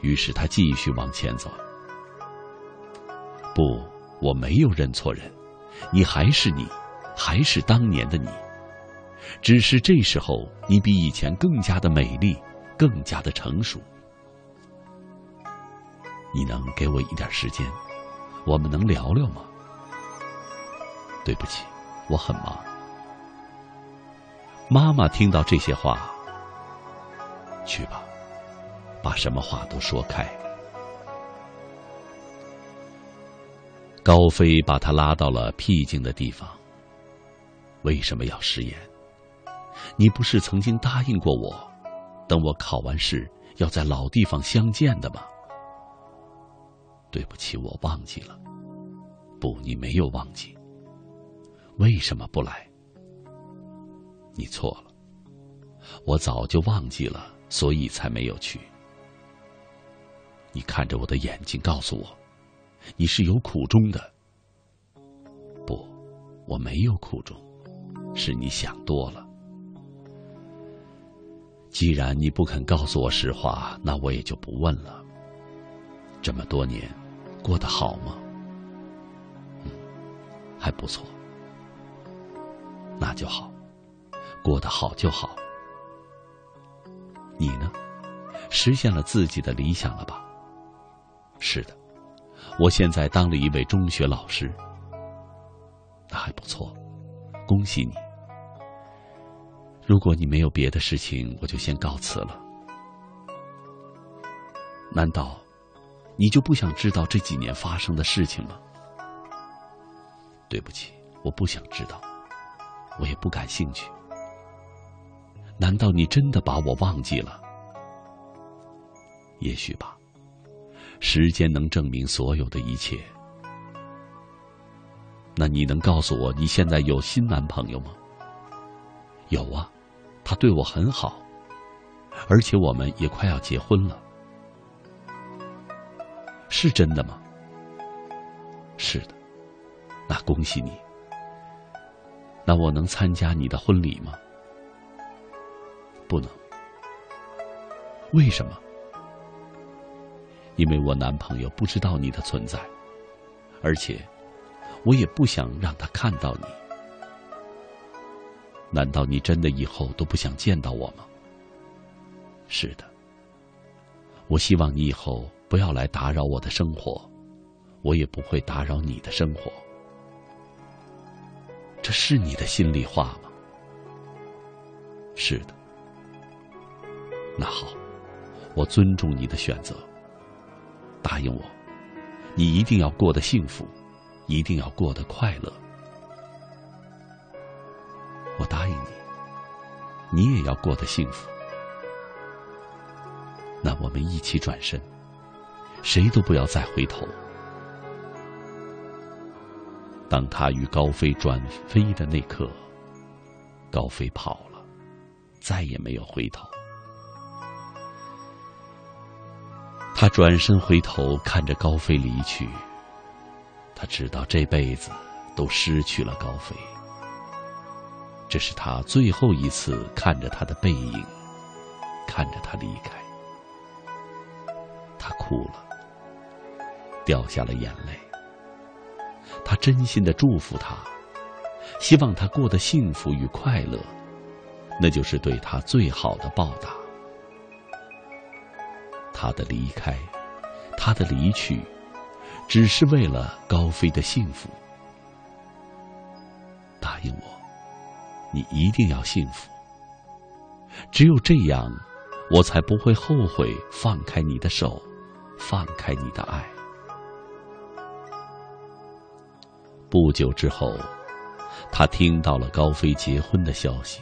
于是他继续往前走。“不，我没有认错人，你还是你，还是当年的你。”只是这时候，你比以前更加的美丽，更加的成熟。你能给我一点时间，我们能聊聊吗？对不起，我很忙。妈妈听到这些话，去吧，把什么话都说开。高飞把他拉到了僻静的地方。为什么要食言？你不是曾经答应过我，等我考完试要在老地方相见的吗？对不起，我忘记了。不，你没有忘记。为什么不来？你错了，我早就忘记了，所以才没有去。你看着我的眼睛，告诉我，你是有苦衷的。不，我没有苦衷，是你想多了。既然你不肯告诉我实话，那我也就不问了。这么多年，过得好吗？嗯，还不错。那就好，过得好就好。你呢？实现了自己的理想了吧？是的，我现在当了一位中学老师。那还不错，恭喜你。如果你没有别的事情，我就先告辞了。难道你就不想知道这几年发生的事情吗？对不起，我不想知道。我也不感兴趣。难道你真的把我忘记了？也许吧。时间能证明所有的一切。那你能告诉我你现在有新男朋友吗？有啊，他对我很好，而且我们也快要结婚了。是真的吗？是的。那恭喜你。那我能参加你的婚礼吗？不能。为什么？因为我男朋友不知道你的存在，而且我也不想让他看到你。难道你真的以后都不想见到我吗？是的。我希望你以后不要来打扰我的生活，我也不会打扰你的生活。这是你的心里话吗？是的。那好，我尊重你的选择。答应我，你一定要过得幸福，一定要过得快乐。我答应你，你也要过得幸福。那我们一起转身，谁都不要再回头。当他与高飞转飞的那刻，高飞跑了，再也没有回头。他转身回头看着高飞离去，他知道这辈子都失去了高飞。这是他最后一次看着他的背影，看着他离开，他哭了，掉下了眼泪。他真心的祝福他，希望他过得幸福与快乐，那就是对他最好的报答。他的离开，他的离去，只是为了高飞的幸福。答应我，你一定要幸福。只有这样，我才不会后悔放开你的手，放开你的爱。不久之后，他听到了高飞结婚的消息。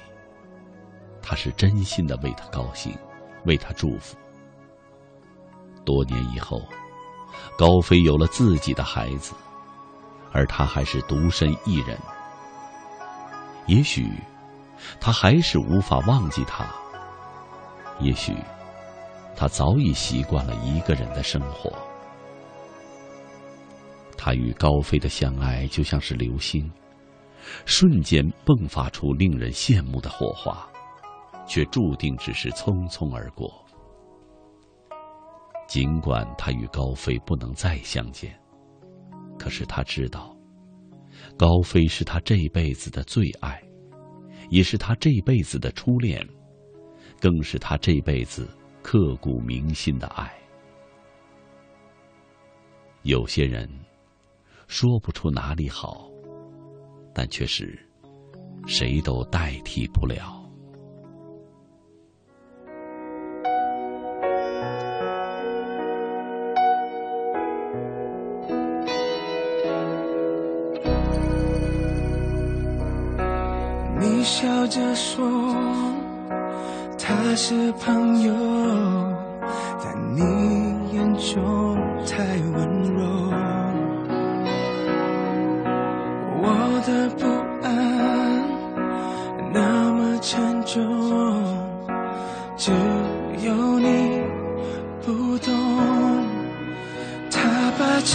他是真心的为他高兴，为他祝福。多年以后，高飞有了自己的孩子，而他还是独身一人。也许，他还是无法忘记他。也许，他早已习惯了一个人的生活。他与高飞的相爱就像是流星，瞬间迸发出令人羡慕的火花，却注定只是匆匆而过。尽管他与高飞不能再相见，可是他知道，高飞是他这辈子的最爱，也是他这辈子的初恋，更是他这辈子刻骨铭心的爱。有些人。说不出哪里好，但却是谁都代替不了。笑着说他是朋友，在你眼中太温柔。我的不安那么沉重，只有你不懂。它霸占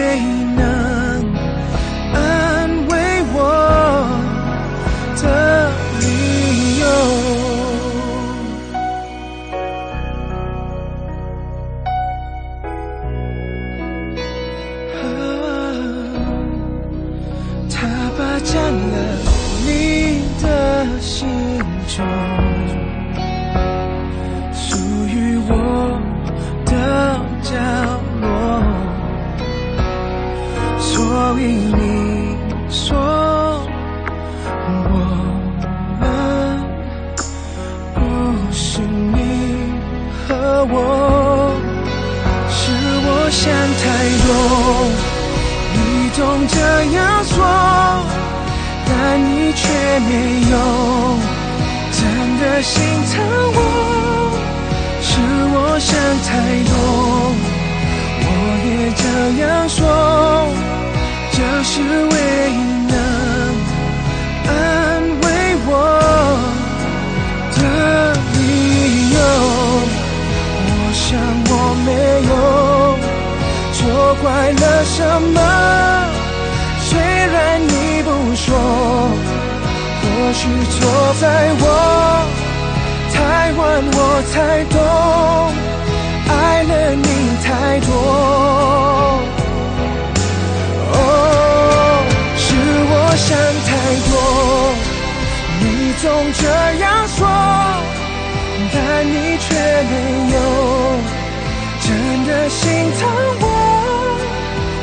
心疼我。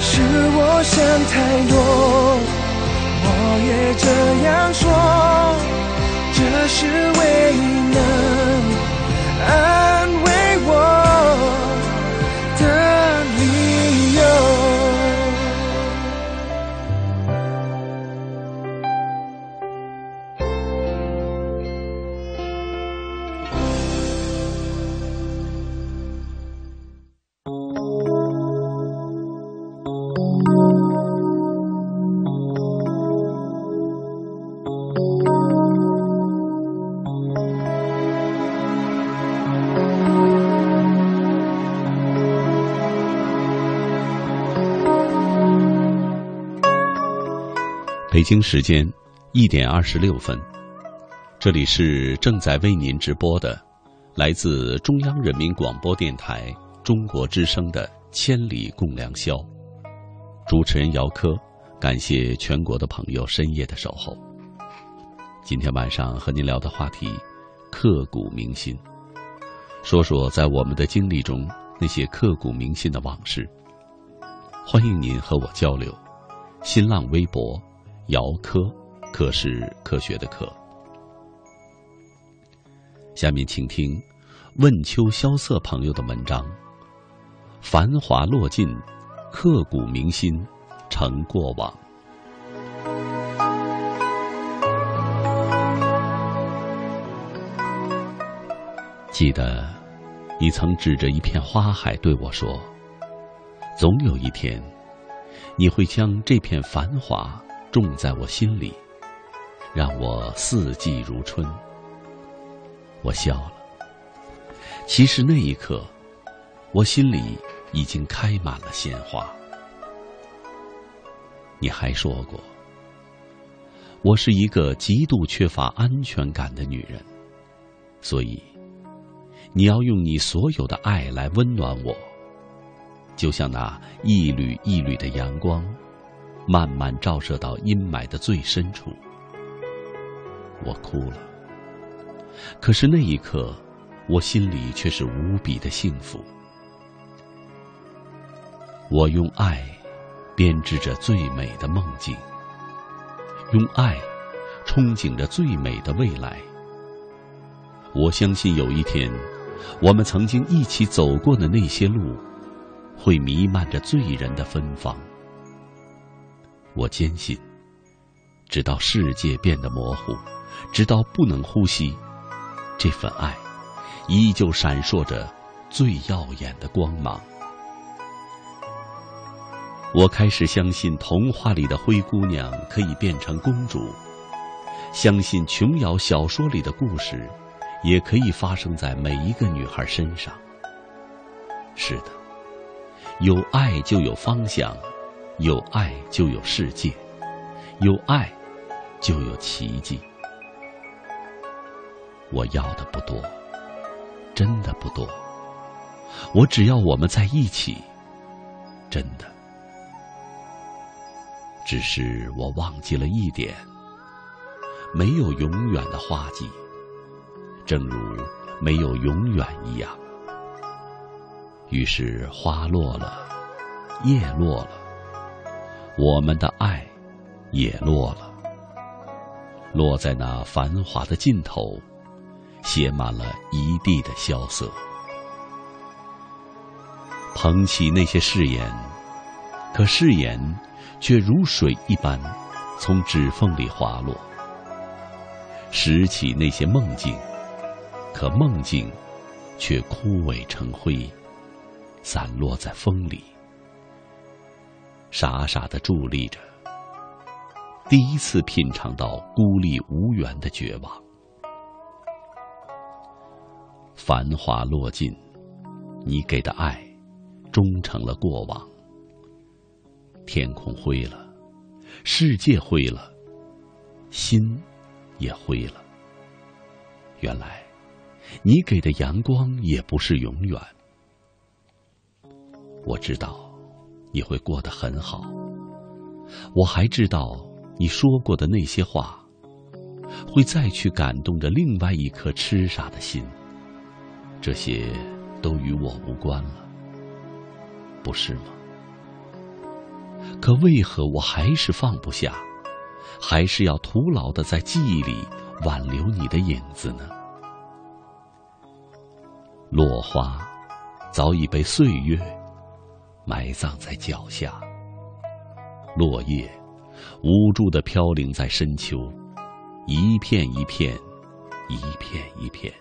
是我想太多。我也这样说，这是唯一京时间一点二十六分，这里是正在为您直播的，来自中央人民广播电台中国之声的《千里共良宵》，主持人姚科，感谢全国的朋友深夜的守候。今天晚上和您聊的话题，刻骨铭心，说说在我们的经历中那些刻骨铭心的往事。欢迎您和我交流，新浪微博。姚科，科是科学的科。下面请听问秋萧瑟朋友的文章。繁华落尽，刻骨铭心成过往。记得，你曾指着一片花海对我说：“总有一天，你会将这片繁华。”种在我心里，让我四季如春。我笑了。其实那一刻，我心里已经开满了鲜花。你还说过，我是一个极度缺乏安全感的女人，所以你要用你所有的爱来温暖我，就像那一缕一缕的阳光，慢慢照射到阴霾的最深处。我哭了，可是那一刻。我心里却是无比的幸福。我用爱编织着最美的梦境，用爱憧憬着最美的未来。我相信有一天，我们曾经一起走过的那些路，会弥漫着醉人的芬芳。我坚信，直到世界变得模糊，直到不能呼吸，这份爱。依旧闪烁着最耀眼的光芒。我开始相信童话里的灰姑娘可以变成公主，相信琼瑶小说里的故事也可以发生在每一个女孩身上。是的，有爱就有方向，有爱就有世界，有爱就有奇迹。我要的不多。真的不多，我只要我们在一起，真的。只是我忘记了一点，没有永远的花季，正如没有永远一样。于是花落了，叶落了，我们的爱也落了，落在那繁华的尽头。写满了一地的萧瑟，捧起那些誓言，可誓言却如水一般从指缝里滑落；拾起那些梦境，可梦境却枯萎成灰，散落在风里。傻傻的伫立着，第一次品尝到孤立无援的绝望。繁华落尽，你给的爱终成了过往。天空灰了，世界灰了，心也灰了。原来，你给的阳光也不是永远。我知道你会过得很好，我还知道你说过的那些话，会再去感动着另外一颗痴傻的心。这些都与我无关了，不是吗？可为何我还是放不下，还是要徒劳的在记忆里挽留你的影子呢？落花早已被岁月埋葬在脚下，落叶无助的飘零在深秋，一片一片，一片一片。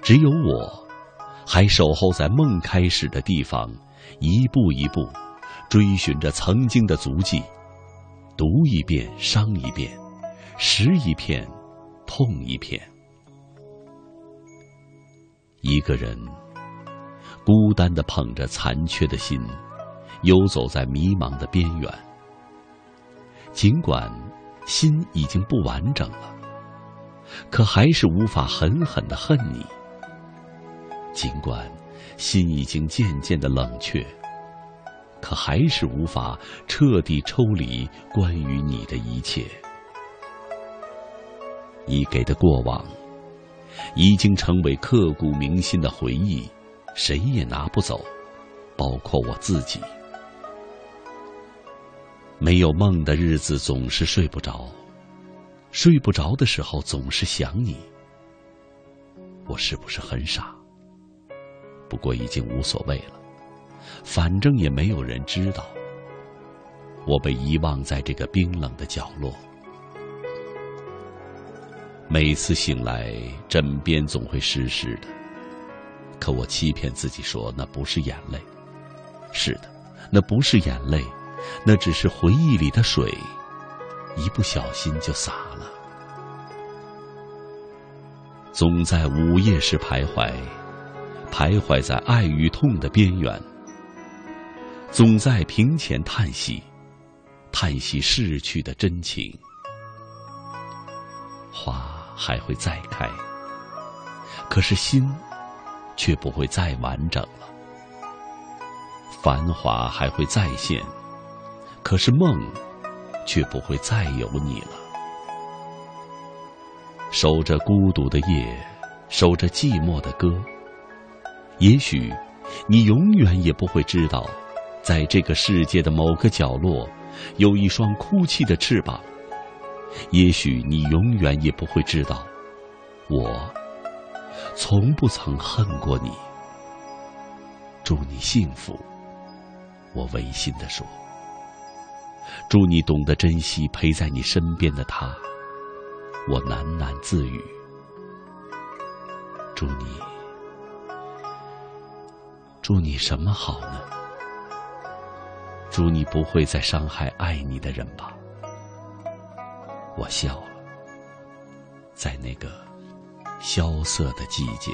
只有我，还守候在梦开始的地方，一步一步追寻着曾经的足迹，读一遍，伤一遍，拾一片，痛一片。一个人孤单的捧着残缺的心，游走在迷茫的边缘。尽管心已经不完整了，可还是无法狠狠的恨你。尽管心已经渐渐的冷却，可还是无法彻底抽离关于你的一切。你给的过往，已经成为刻骨铭心的回忆，谁也拿不走，包括我自己。没有梦的日子总是睡不着，睡不着的时候总是想你。我是不是很傻？不过已经无所谓了，反正也没有人知道。我被遗忘在这个冰冷的角落。每次醒来，枕边总会湿湿的。可我欺骗自己说那不是眼泪。是的，那不是眼泪，那只是回忆里的水一不小心就洒了。总在午夜时徘徊，徘徊在爱与痛的边缘；总在屏前叹息，叹息逝去的真情。花还会再开，可是心却不会再完整了；繁华还会再现，可是梦却不会再有你了。守着孤独的夜，守着寂寞的歌。也许，你永远也不会知道，在这个世界的某个角落，有一双哭泣的翅膀。也许你永远也不会知道，我从不曾恨过你。祝你幸福，我违心的说。祝你懂得珍惜陪在你身边的他。我喃喃自语：“祝你，祝你什么好呢？祝你不会再伤害爱你的人吧。”我笑了，在那个萧瑟的季节。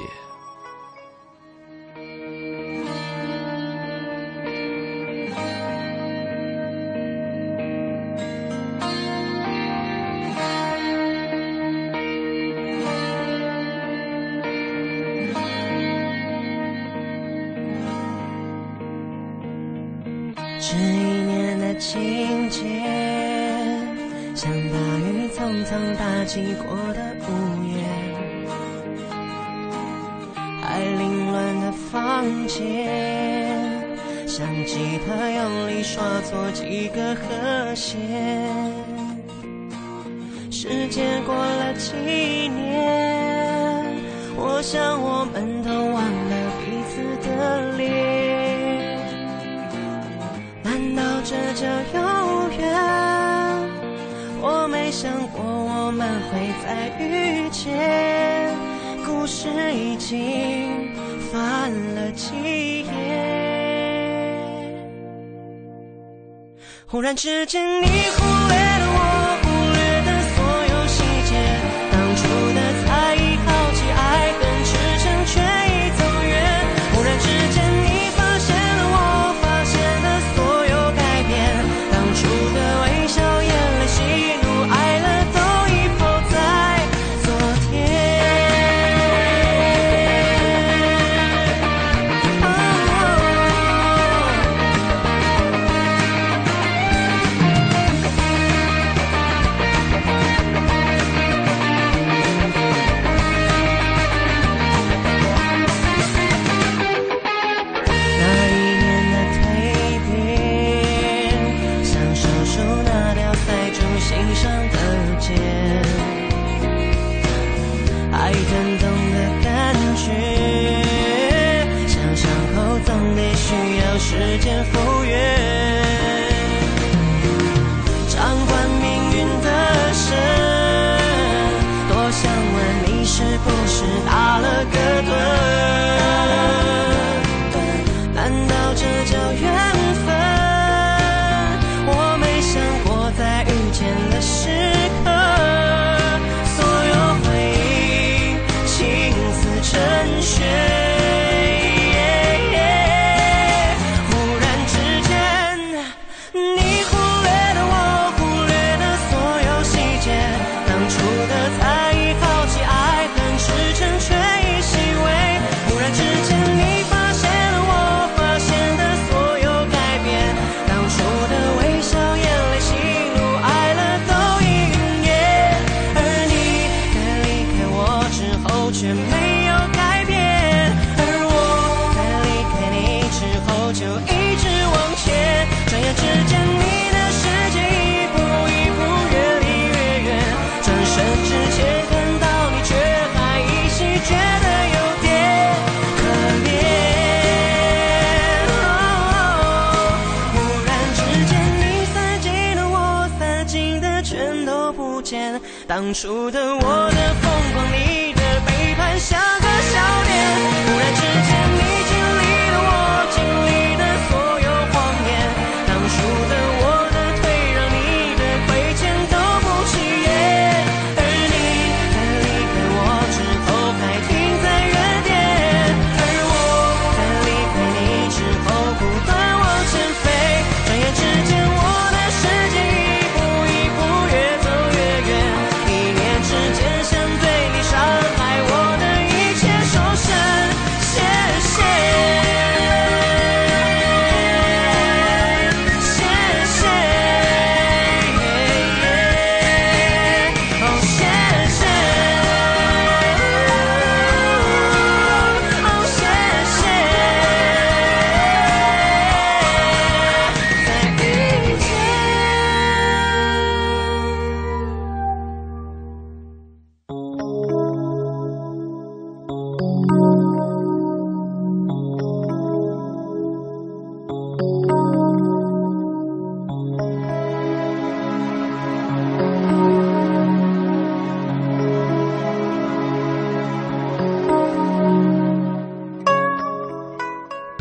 然之间，你忽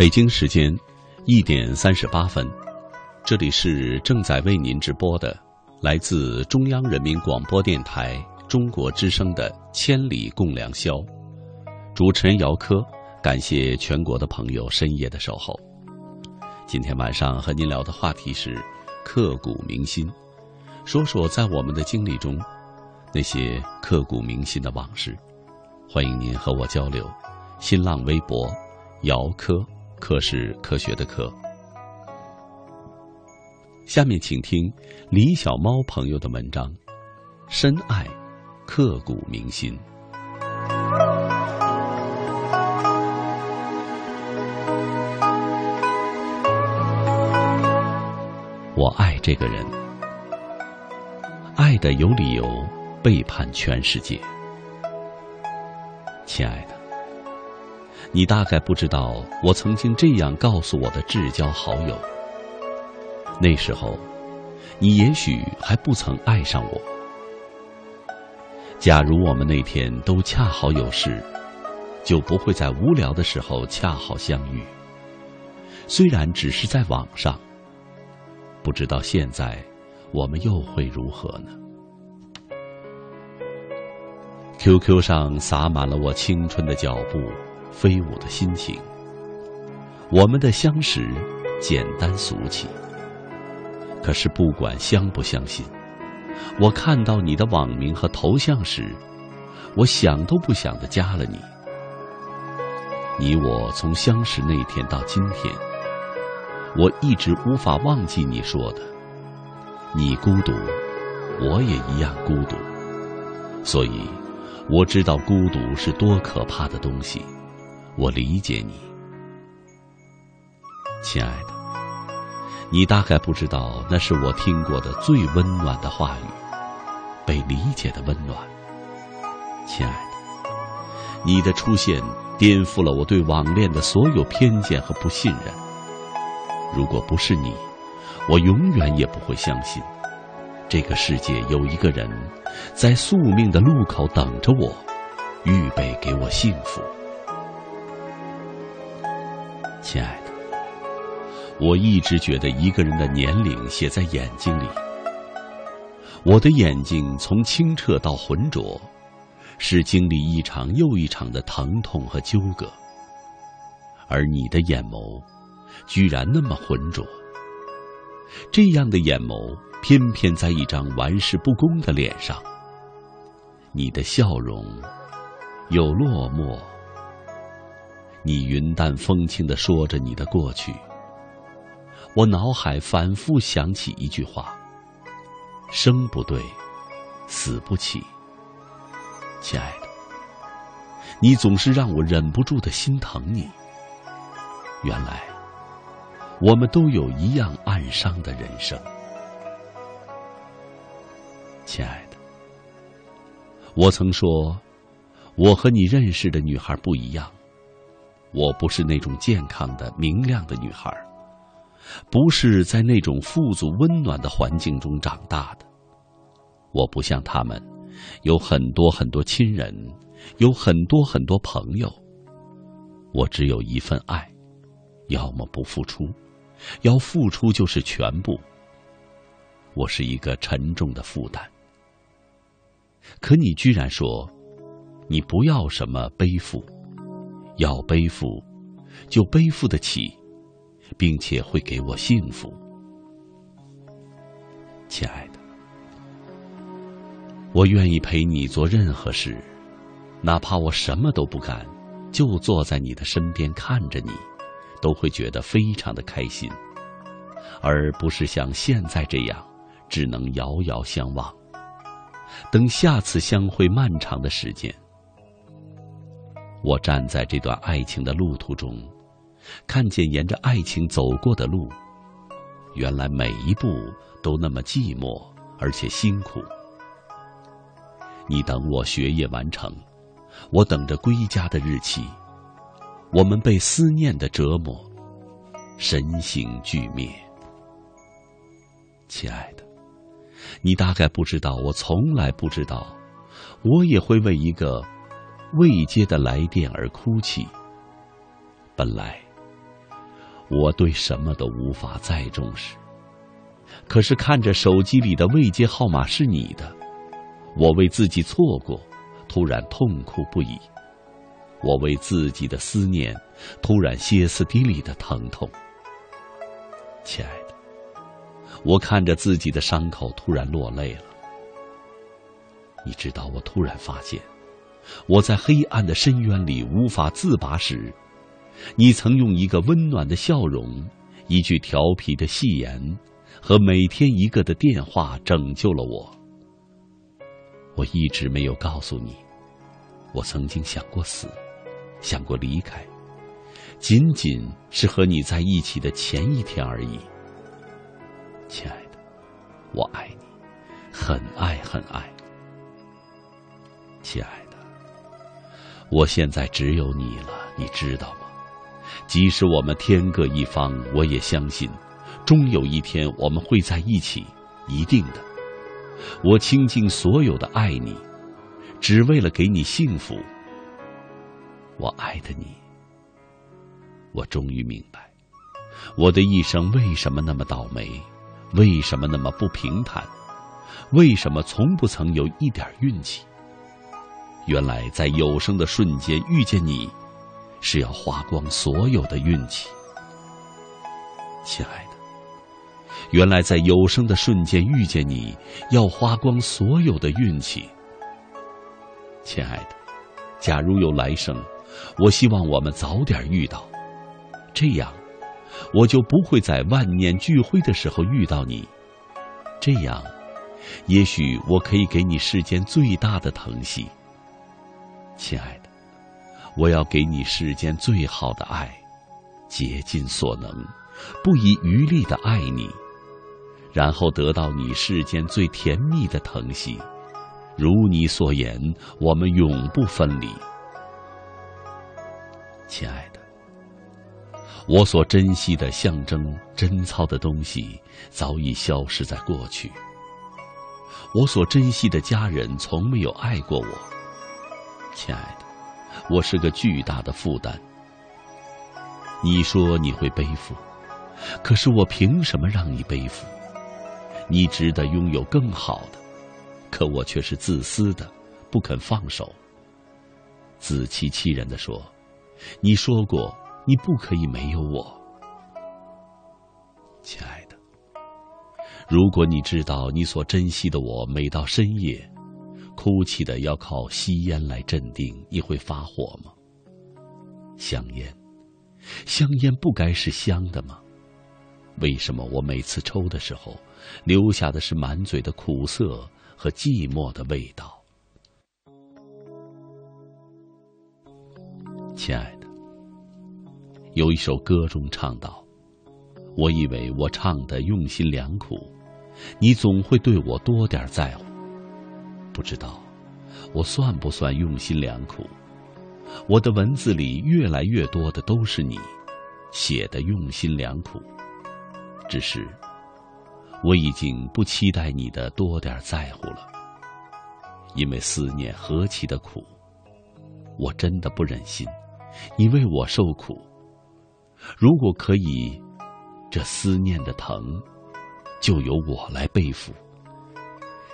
北京时间一点三十八分，这里是正在为您直播的来自中央人民广播电台中国之声的《千里共良宵》，主持人姚科，感谢全国的朋友深夜的守候。今天晚上和您聊的话题是刻骨铭心，说说在我们的经历中那些刻骨铭心的往事。欢迎您和我交流。新浪微博姚科，科是科学的科。下面请听李小猫朋友的文章《深爱，刻骨铭心》。我爱这个人，爱的有理由背叛全世界。亲爱的，你大概不知道，我曾经这样告诉我的至交好友。那时候，你也许还不曾爱上我。假如我们那天都恰好有事，就不会在无聊的时候恰好相遇。虽然只是在网上。不知道现在我们又会如何呢？QQ 上洒满了我青春的脚步，飞舞的心情。我们的相识简单俗气，可是不管相不相信，我看到你的网名和头像时，我想都不想的加了你。你我从相识那天到今天。我一直无法忘记你说的，你孤独，我也一样孤独，所以我知道孤独是多可怕的东西，我理解你，亲爱的，你大概不知道那是我听过的最温暖的话语，被理解的温暖，亲爱的，你的出现颠覆了我对网恋的所有偏见和不信任。如果不是你，我永远也不会相信，这个世界有一个人，在宿命的路口等着我，预备给我幸福。亲爱的，我一直觉得一个人的年龄写在眼睛里。我的眼睛从清澈到浑浊，是经历一场又一场的疼痛和纠葛，而你的眼眸。居然那么浑浊，这样的眼眸偏偏在一张玩世不恭的脸上。你的笑容有落寞，你云淡风轻的说着你的过去。我脑海反复想起一句话：生不对，死不起。亲爱的，你总是让我忍不住的心疼你。原来。我们都有一样暗伤的人生，亲爱的。我曾说，我和你认识的女孩不一样，我不是那种健康的、明亮的女孩，不是在那种富足温暖的环境中长大的。我不像他们，有很多很多亲人，有很多很多朋友。我只有一份爱，要么不付出。要付出就是全部。我是一个沉重的负担，可你居然说，你不要什么背负，要背负，就背负得起，并且会给我幸福，亲爱的，我愿意陪你做任何事，哪怕我什么都不干，就坐在你的身边看着你。都会觉得非常的开心，而不是像现在这样，只能遥遥相望。等下次相会漫长的时间，我站在这段爱情的路途中，看见沿着爱情走过的路，原来每一步都那么寂寞而且辛苦。你等我学业完成，我等着归家的日期。我们被思念的折磨，神形俱灭。亲爱的，你大概不知道，我从来不知道，我也会为一个未接的来电而哭泣。本来，我对什么都无法再重视。可是看着手机里的未接号码是你的，我为自己错过，突然痛苦不已。我为自己的思念，突然歇斯底里的疼痛。亲爱的，我看着自己的伤口，突然落泪了。你知道，我突然发现，我在黑暗的深渊里无法自拔时，你曾用一个温暖的笑容、一句调皮的戏言和每天一个的电话拯救了我。我一直没有告诉你，我曾经想过死。想过离开，仅仅是和你在一起的前一天而已，亲爱的，我爱你，很爱很爱，亲爱的，我现在只有你了，你知道吗？即使我们天各一方，我也相信，终有一天我们会在一起，一定的。我倾尽所有的爱你，只为了给你幸福。我爱的你，我终于明白，我的一生为什么那么倒霉，为什么那么不平坦，为什么从不曾有一点运气。原来在有生的瞬间遇见你，是要花光所有的运气。亲爱的，原来在有生的瞬间遇见你，要花光所有的运气。亲爱的，假如有来生。我希望我们早点遇到，这样，我就不会在万念俱灰的时候遇到你。这样，也许我可以给你世间最大的疼惜。亲爱的，我要给你世间最好的爱，竭尽所能，不遗余力的爱你，然后得到你世间最甜蜜的疼惜。如你所言，我们永不分离。亲爱的，我所珍惜的象征贞操的东西早已消失在过去。我所珍惜的家人从没有爱过我。亲爱的，我是个巨大的负担。你说你会背负，可是我凭什么让你背负？你值得拥有更好的，可我却是自私的，不肯放手。自欺欺人的说。你说过，你不可以没有我，亲爱的。如果你知道你所珍惜的我，每到深夜，哭泣的要靠吸烟来镇定，你会发火吗？香烟，香烟不该是香的吗？为什么我每次抽的时候，留下的是满嘴的苦涩和寂寞的味道？亲爱的，有一首歌中唱道：“我以为我唱的用心良苦，你总会对我多点在乎。不知道我算不算用心良苦？我的文字里越来越多的都是你写的用心良苦。只是我已经不期待你的多点在乎了，因为思念何其的苦，我真的不忍心。”你为我受苦，如果可以，这思念的疼，就由我来背负。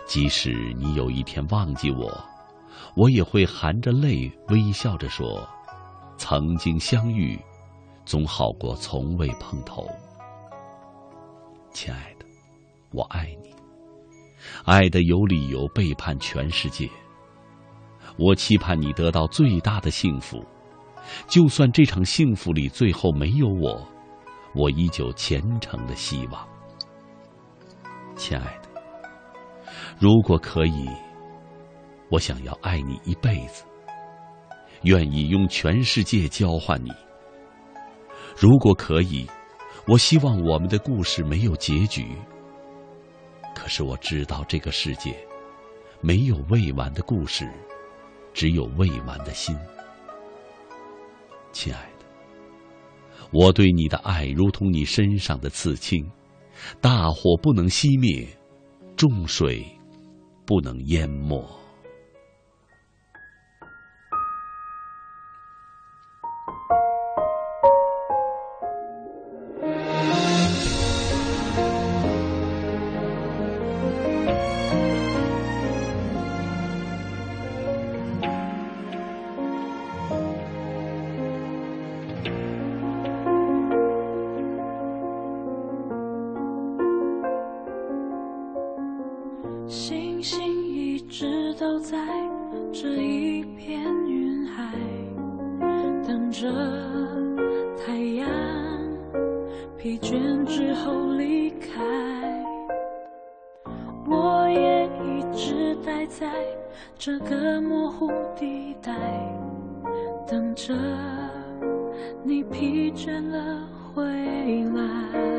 即使你有一天忘记我，我也会含着泪微笑着说：“曾经相遇，总好过从未碰头。”亲爱的，我爱你，爱的有理由背叛全世界。我期盼你得到最大的幸福。就算这场幸福里最后没有我，我依旧虔诚的希望，亲爱的。如果可以，我想要爱你一辈子，愿意用全世界交换你。如果可以，我希望我们的故事没有结局。可是我知道这个世界没有未完的故事，只有未完的心。亲爱的，我对你的爱如同你身上的刺青，大火不能熄灭，重水不能淹没。走在这一片云海，等着太阳疲倦之后离开。我也一直待在这个模糊地带，等着你疲倦了回来。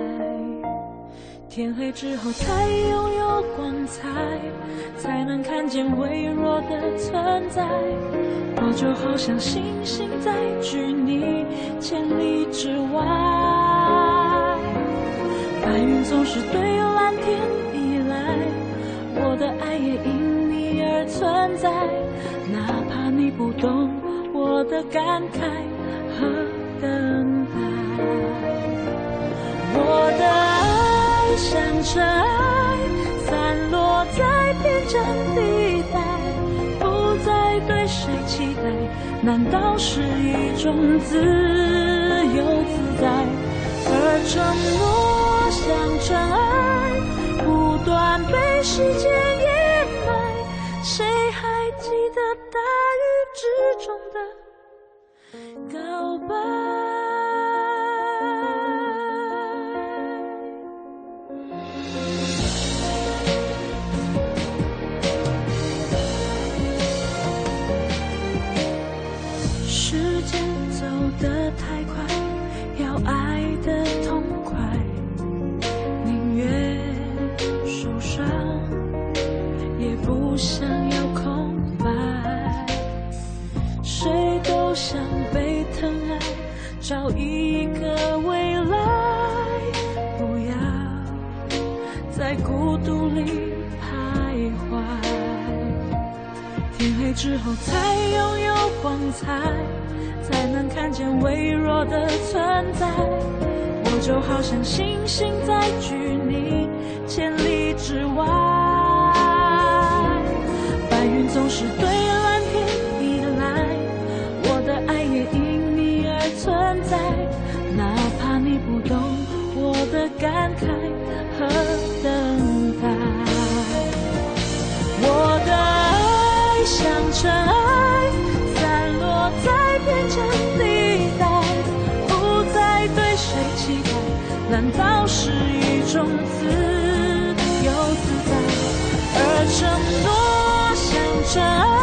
天黑之后才拥有光彩，才能看见微弱的存在。我就好像星星在距你千里之外，白云总是对蓝天依赖，我的爱也因你而存在。哪怕你不懂我的感慨和等待，我的像尘埃，散落在边疆地带，不再对谁期待，难道是一种自由自在？而承诺像尘埃，不断被时间掩埋，谁还记得大雨之中的告白？之后才拥有光彩，才能看见微弱的存在。我就好像星星在距你千里之外，白云总是对蓝天依赖，我的爱也因你而存在。哪怕你不懂我的感慨和难道是一种自由自在？而承诺像尘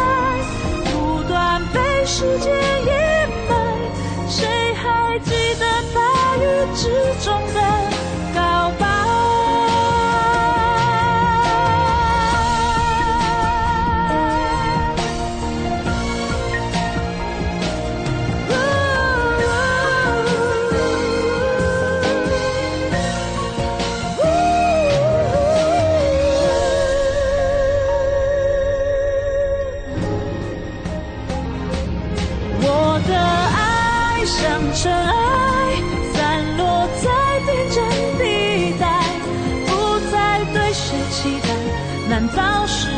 期待，难道是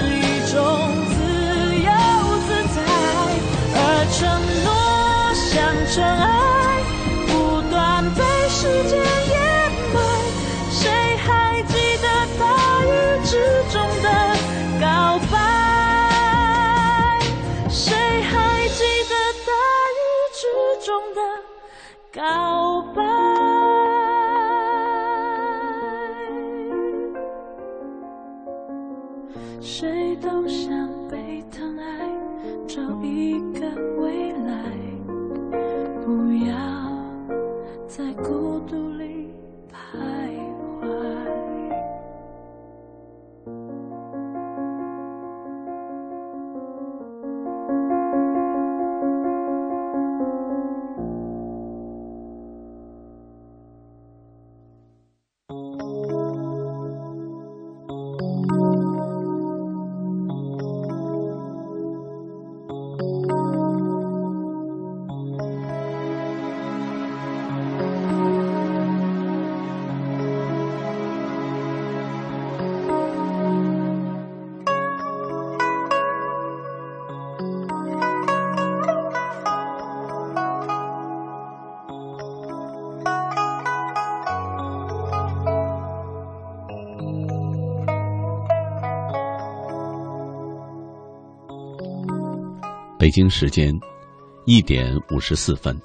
北京时间一点五十四分，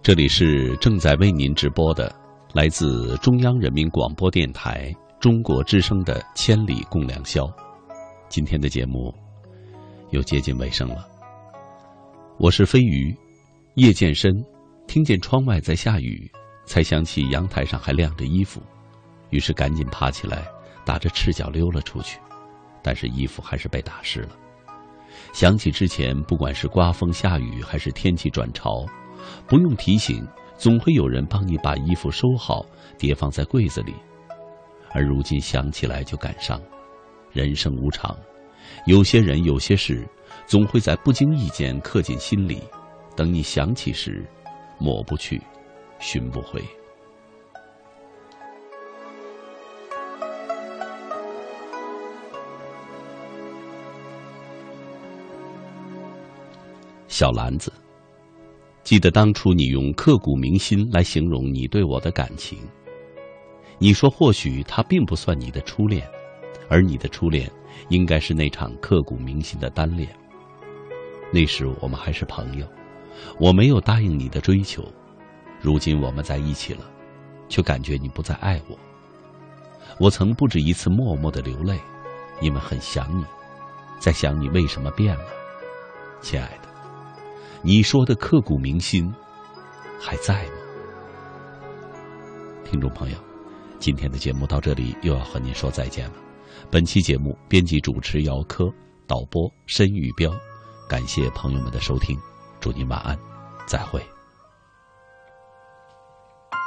这里是正在为您直播的来自中央人民广播电台中国之声的《千里共良宵》。今天的节目又接近尾声了。我是飞鱼，夜渐深，听见窗外在下雨，才想起阳台上还晾着衣服，于是赶紧爬起来，打着赤脚溜了出去，但是衣服还是被打湿了。想起之前，不管是刮风下雨还是天气转潮，不用提醒，总会有人帮你把衣服收好，叠放在柜子里。而如今想起来就感伤，人生无常，有些人有些事。总会在不经意间刻进心里，等你想起时，抹不去，寻不回。小篮子，记得当初你用刻骨铭心来形容你对我的感情。你说或许他并不算你的初恋，而你的初恋应该是那场刻骨铭心的单恋。那时我们还是朋友，我没有答应你的追求，如今我们在一起了，却感觉你不再爱我。我曾不止一次默默的流泪，因为很想你，在想你为什么变了，亲爱的，你说的刻骨铭心还在吗？听众朋友，今天的节目到这里又要和您说再见了。本期节目编辑主持姚科，导播申玉彪。感谢朋友们的收听，祝您晚安，再会。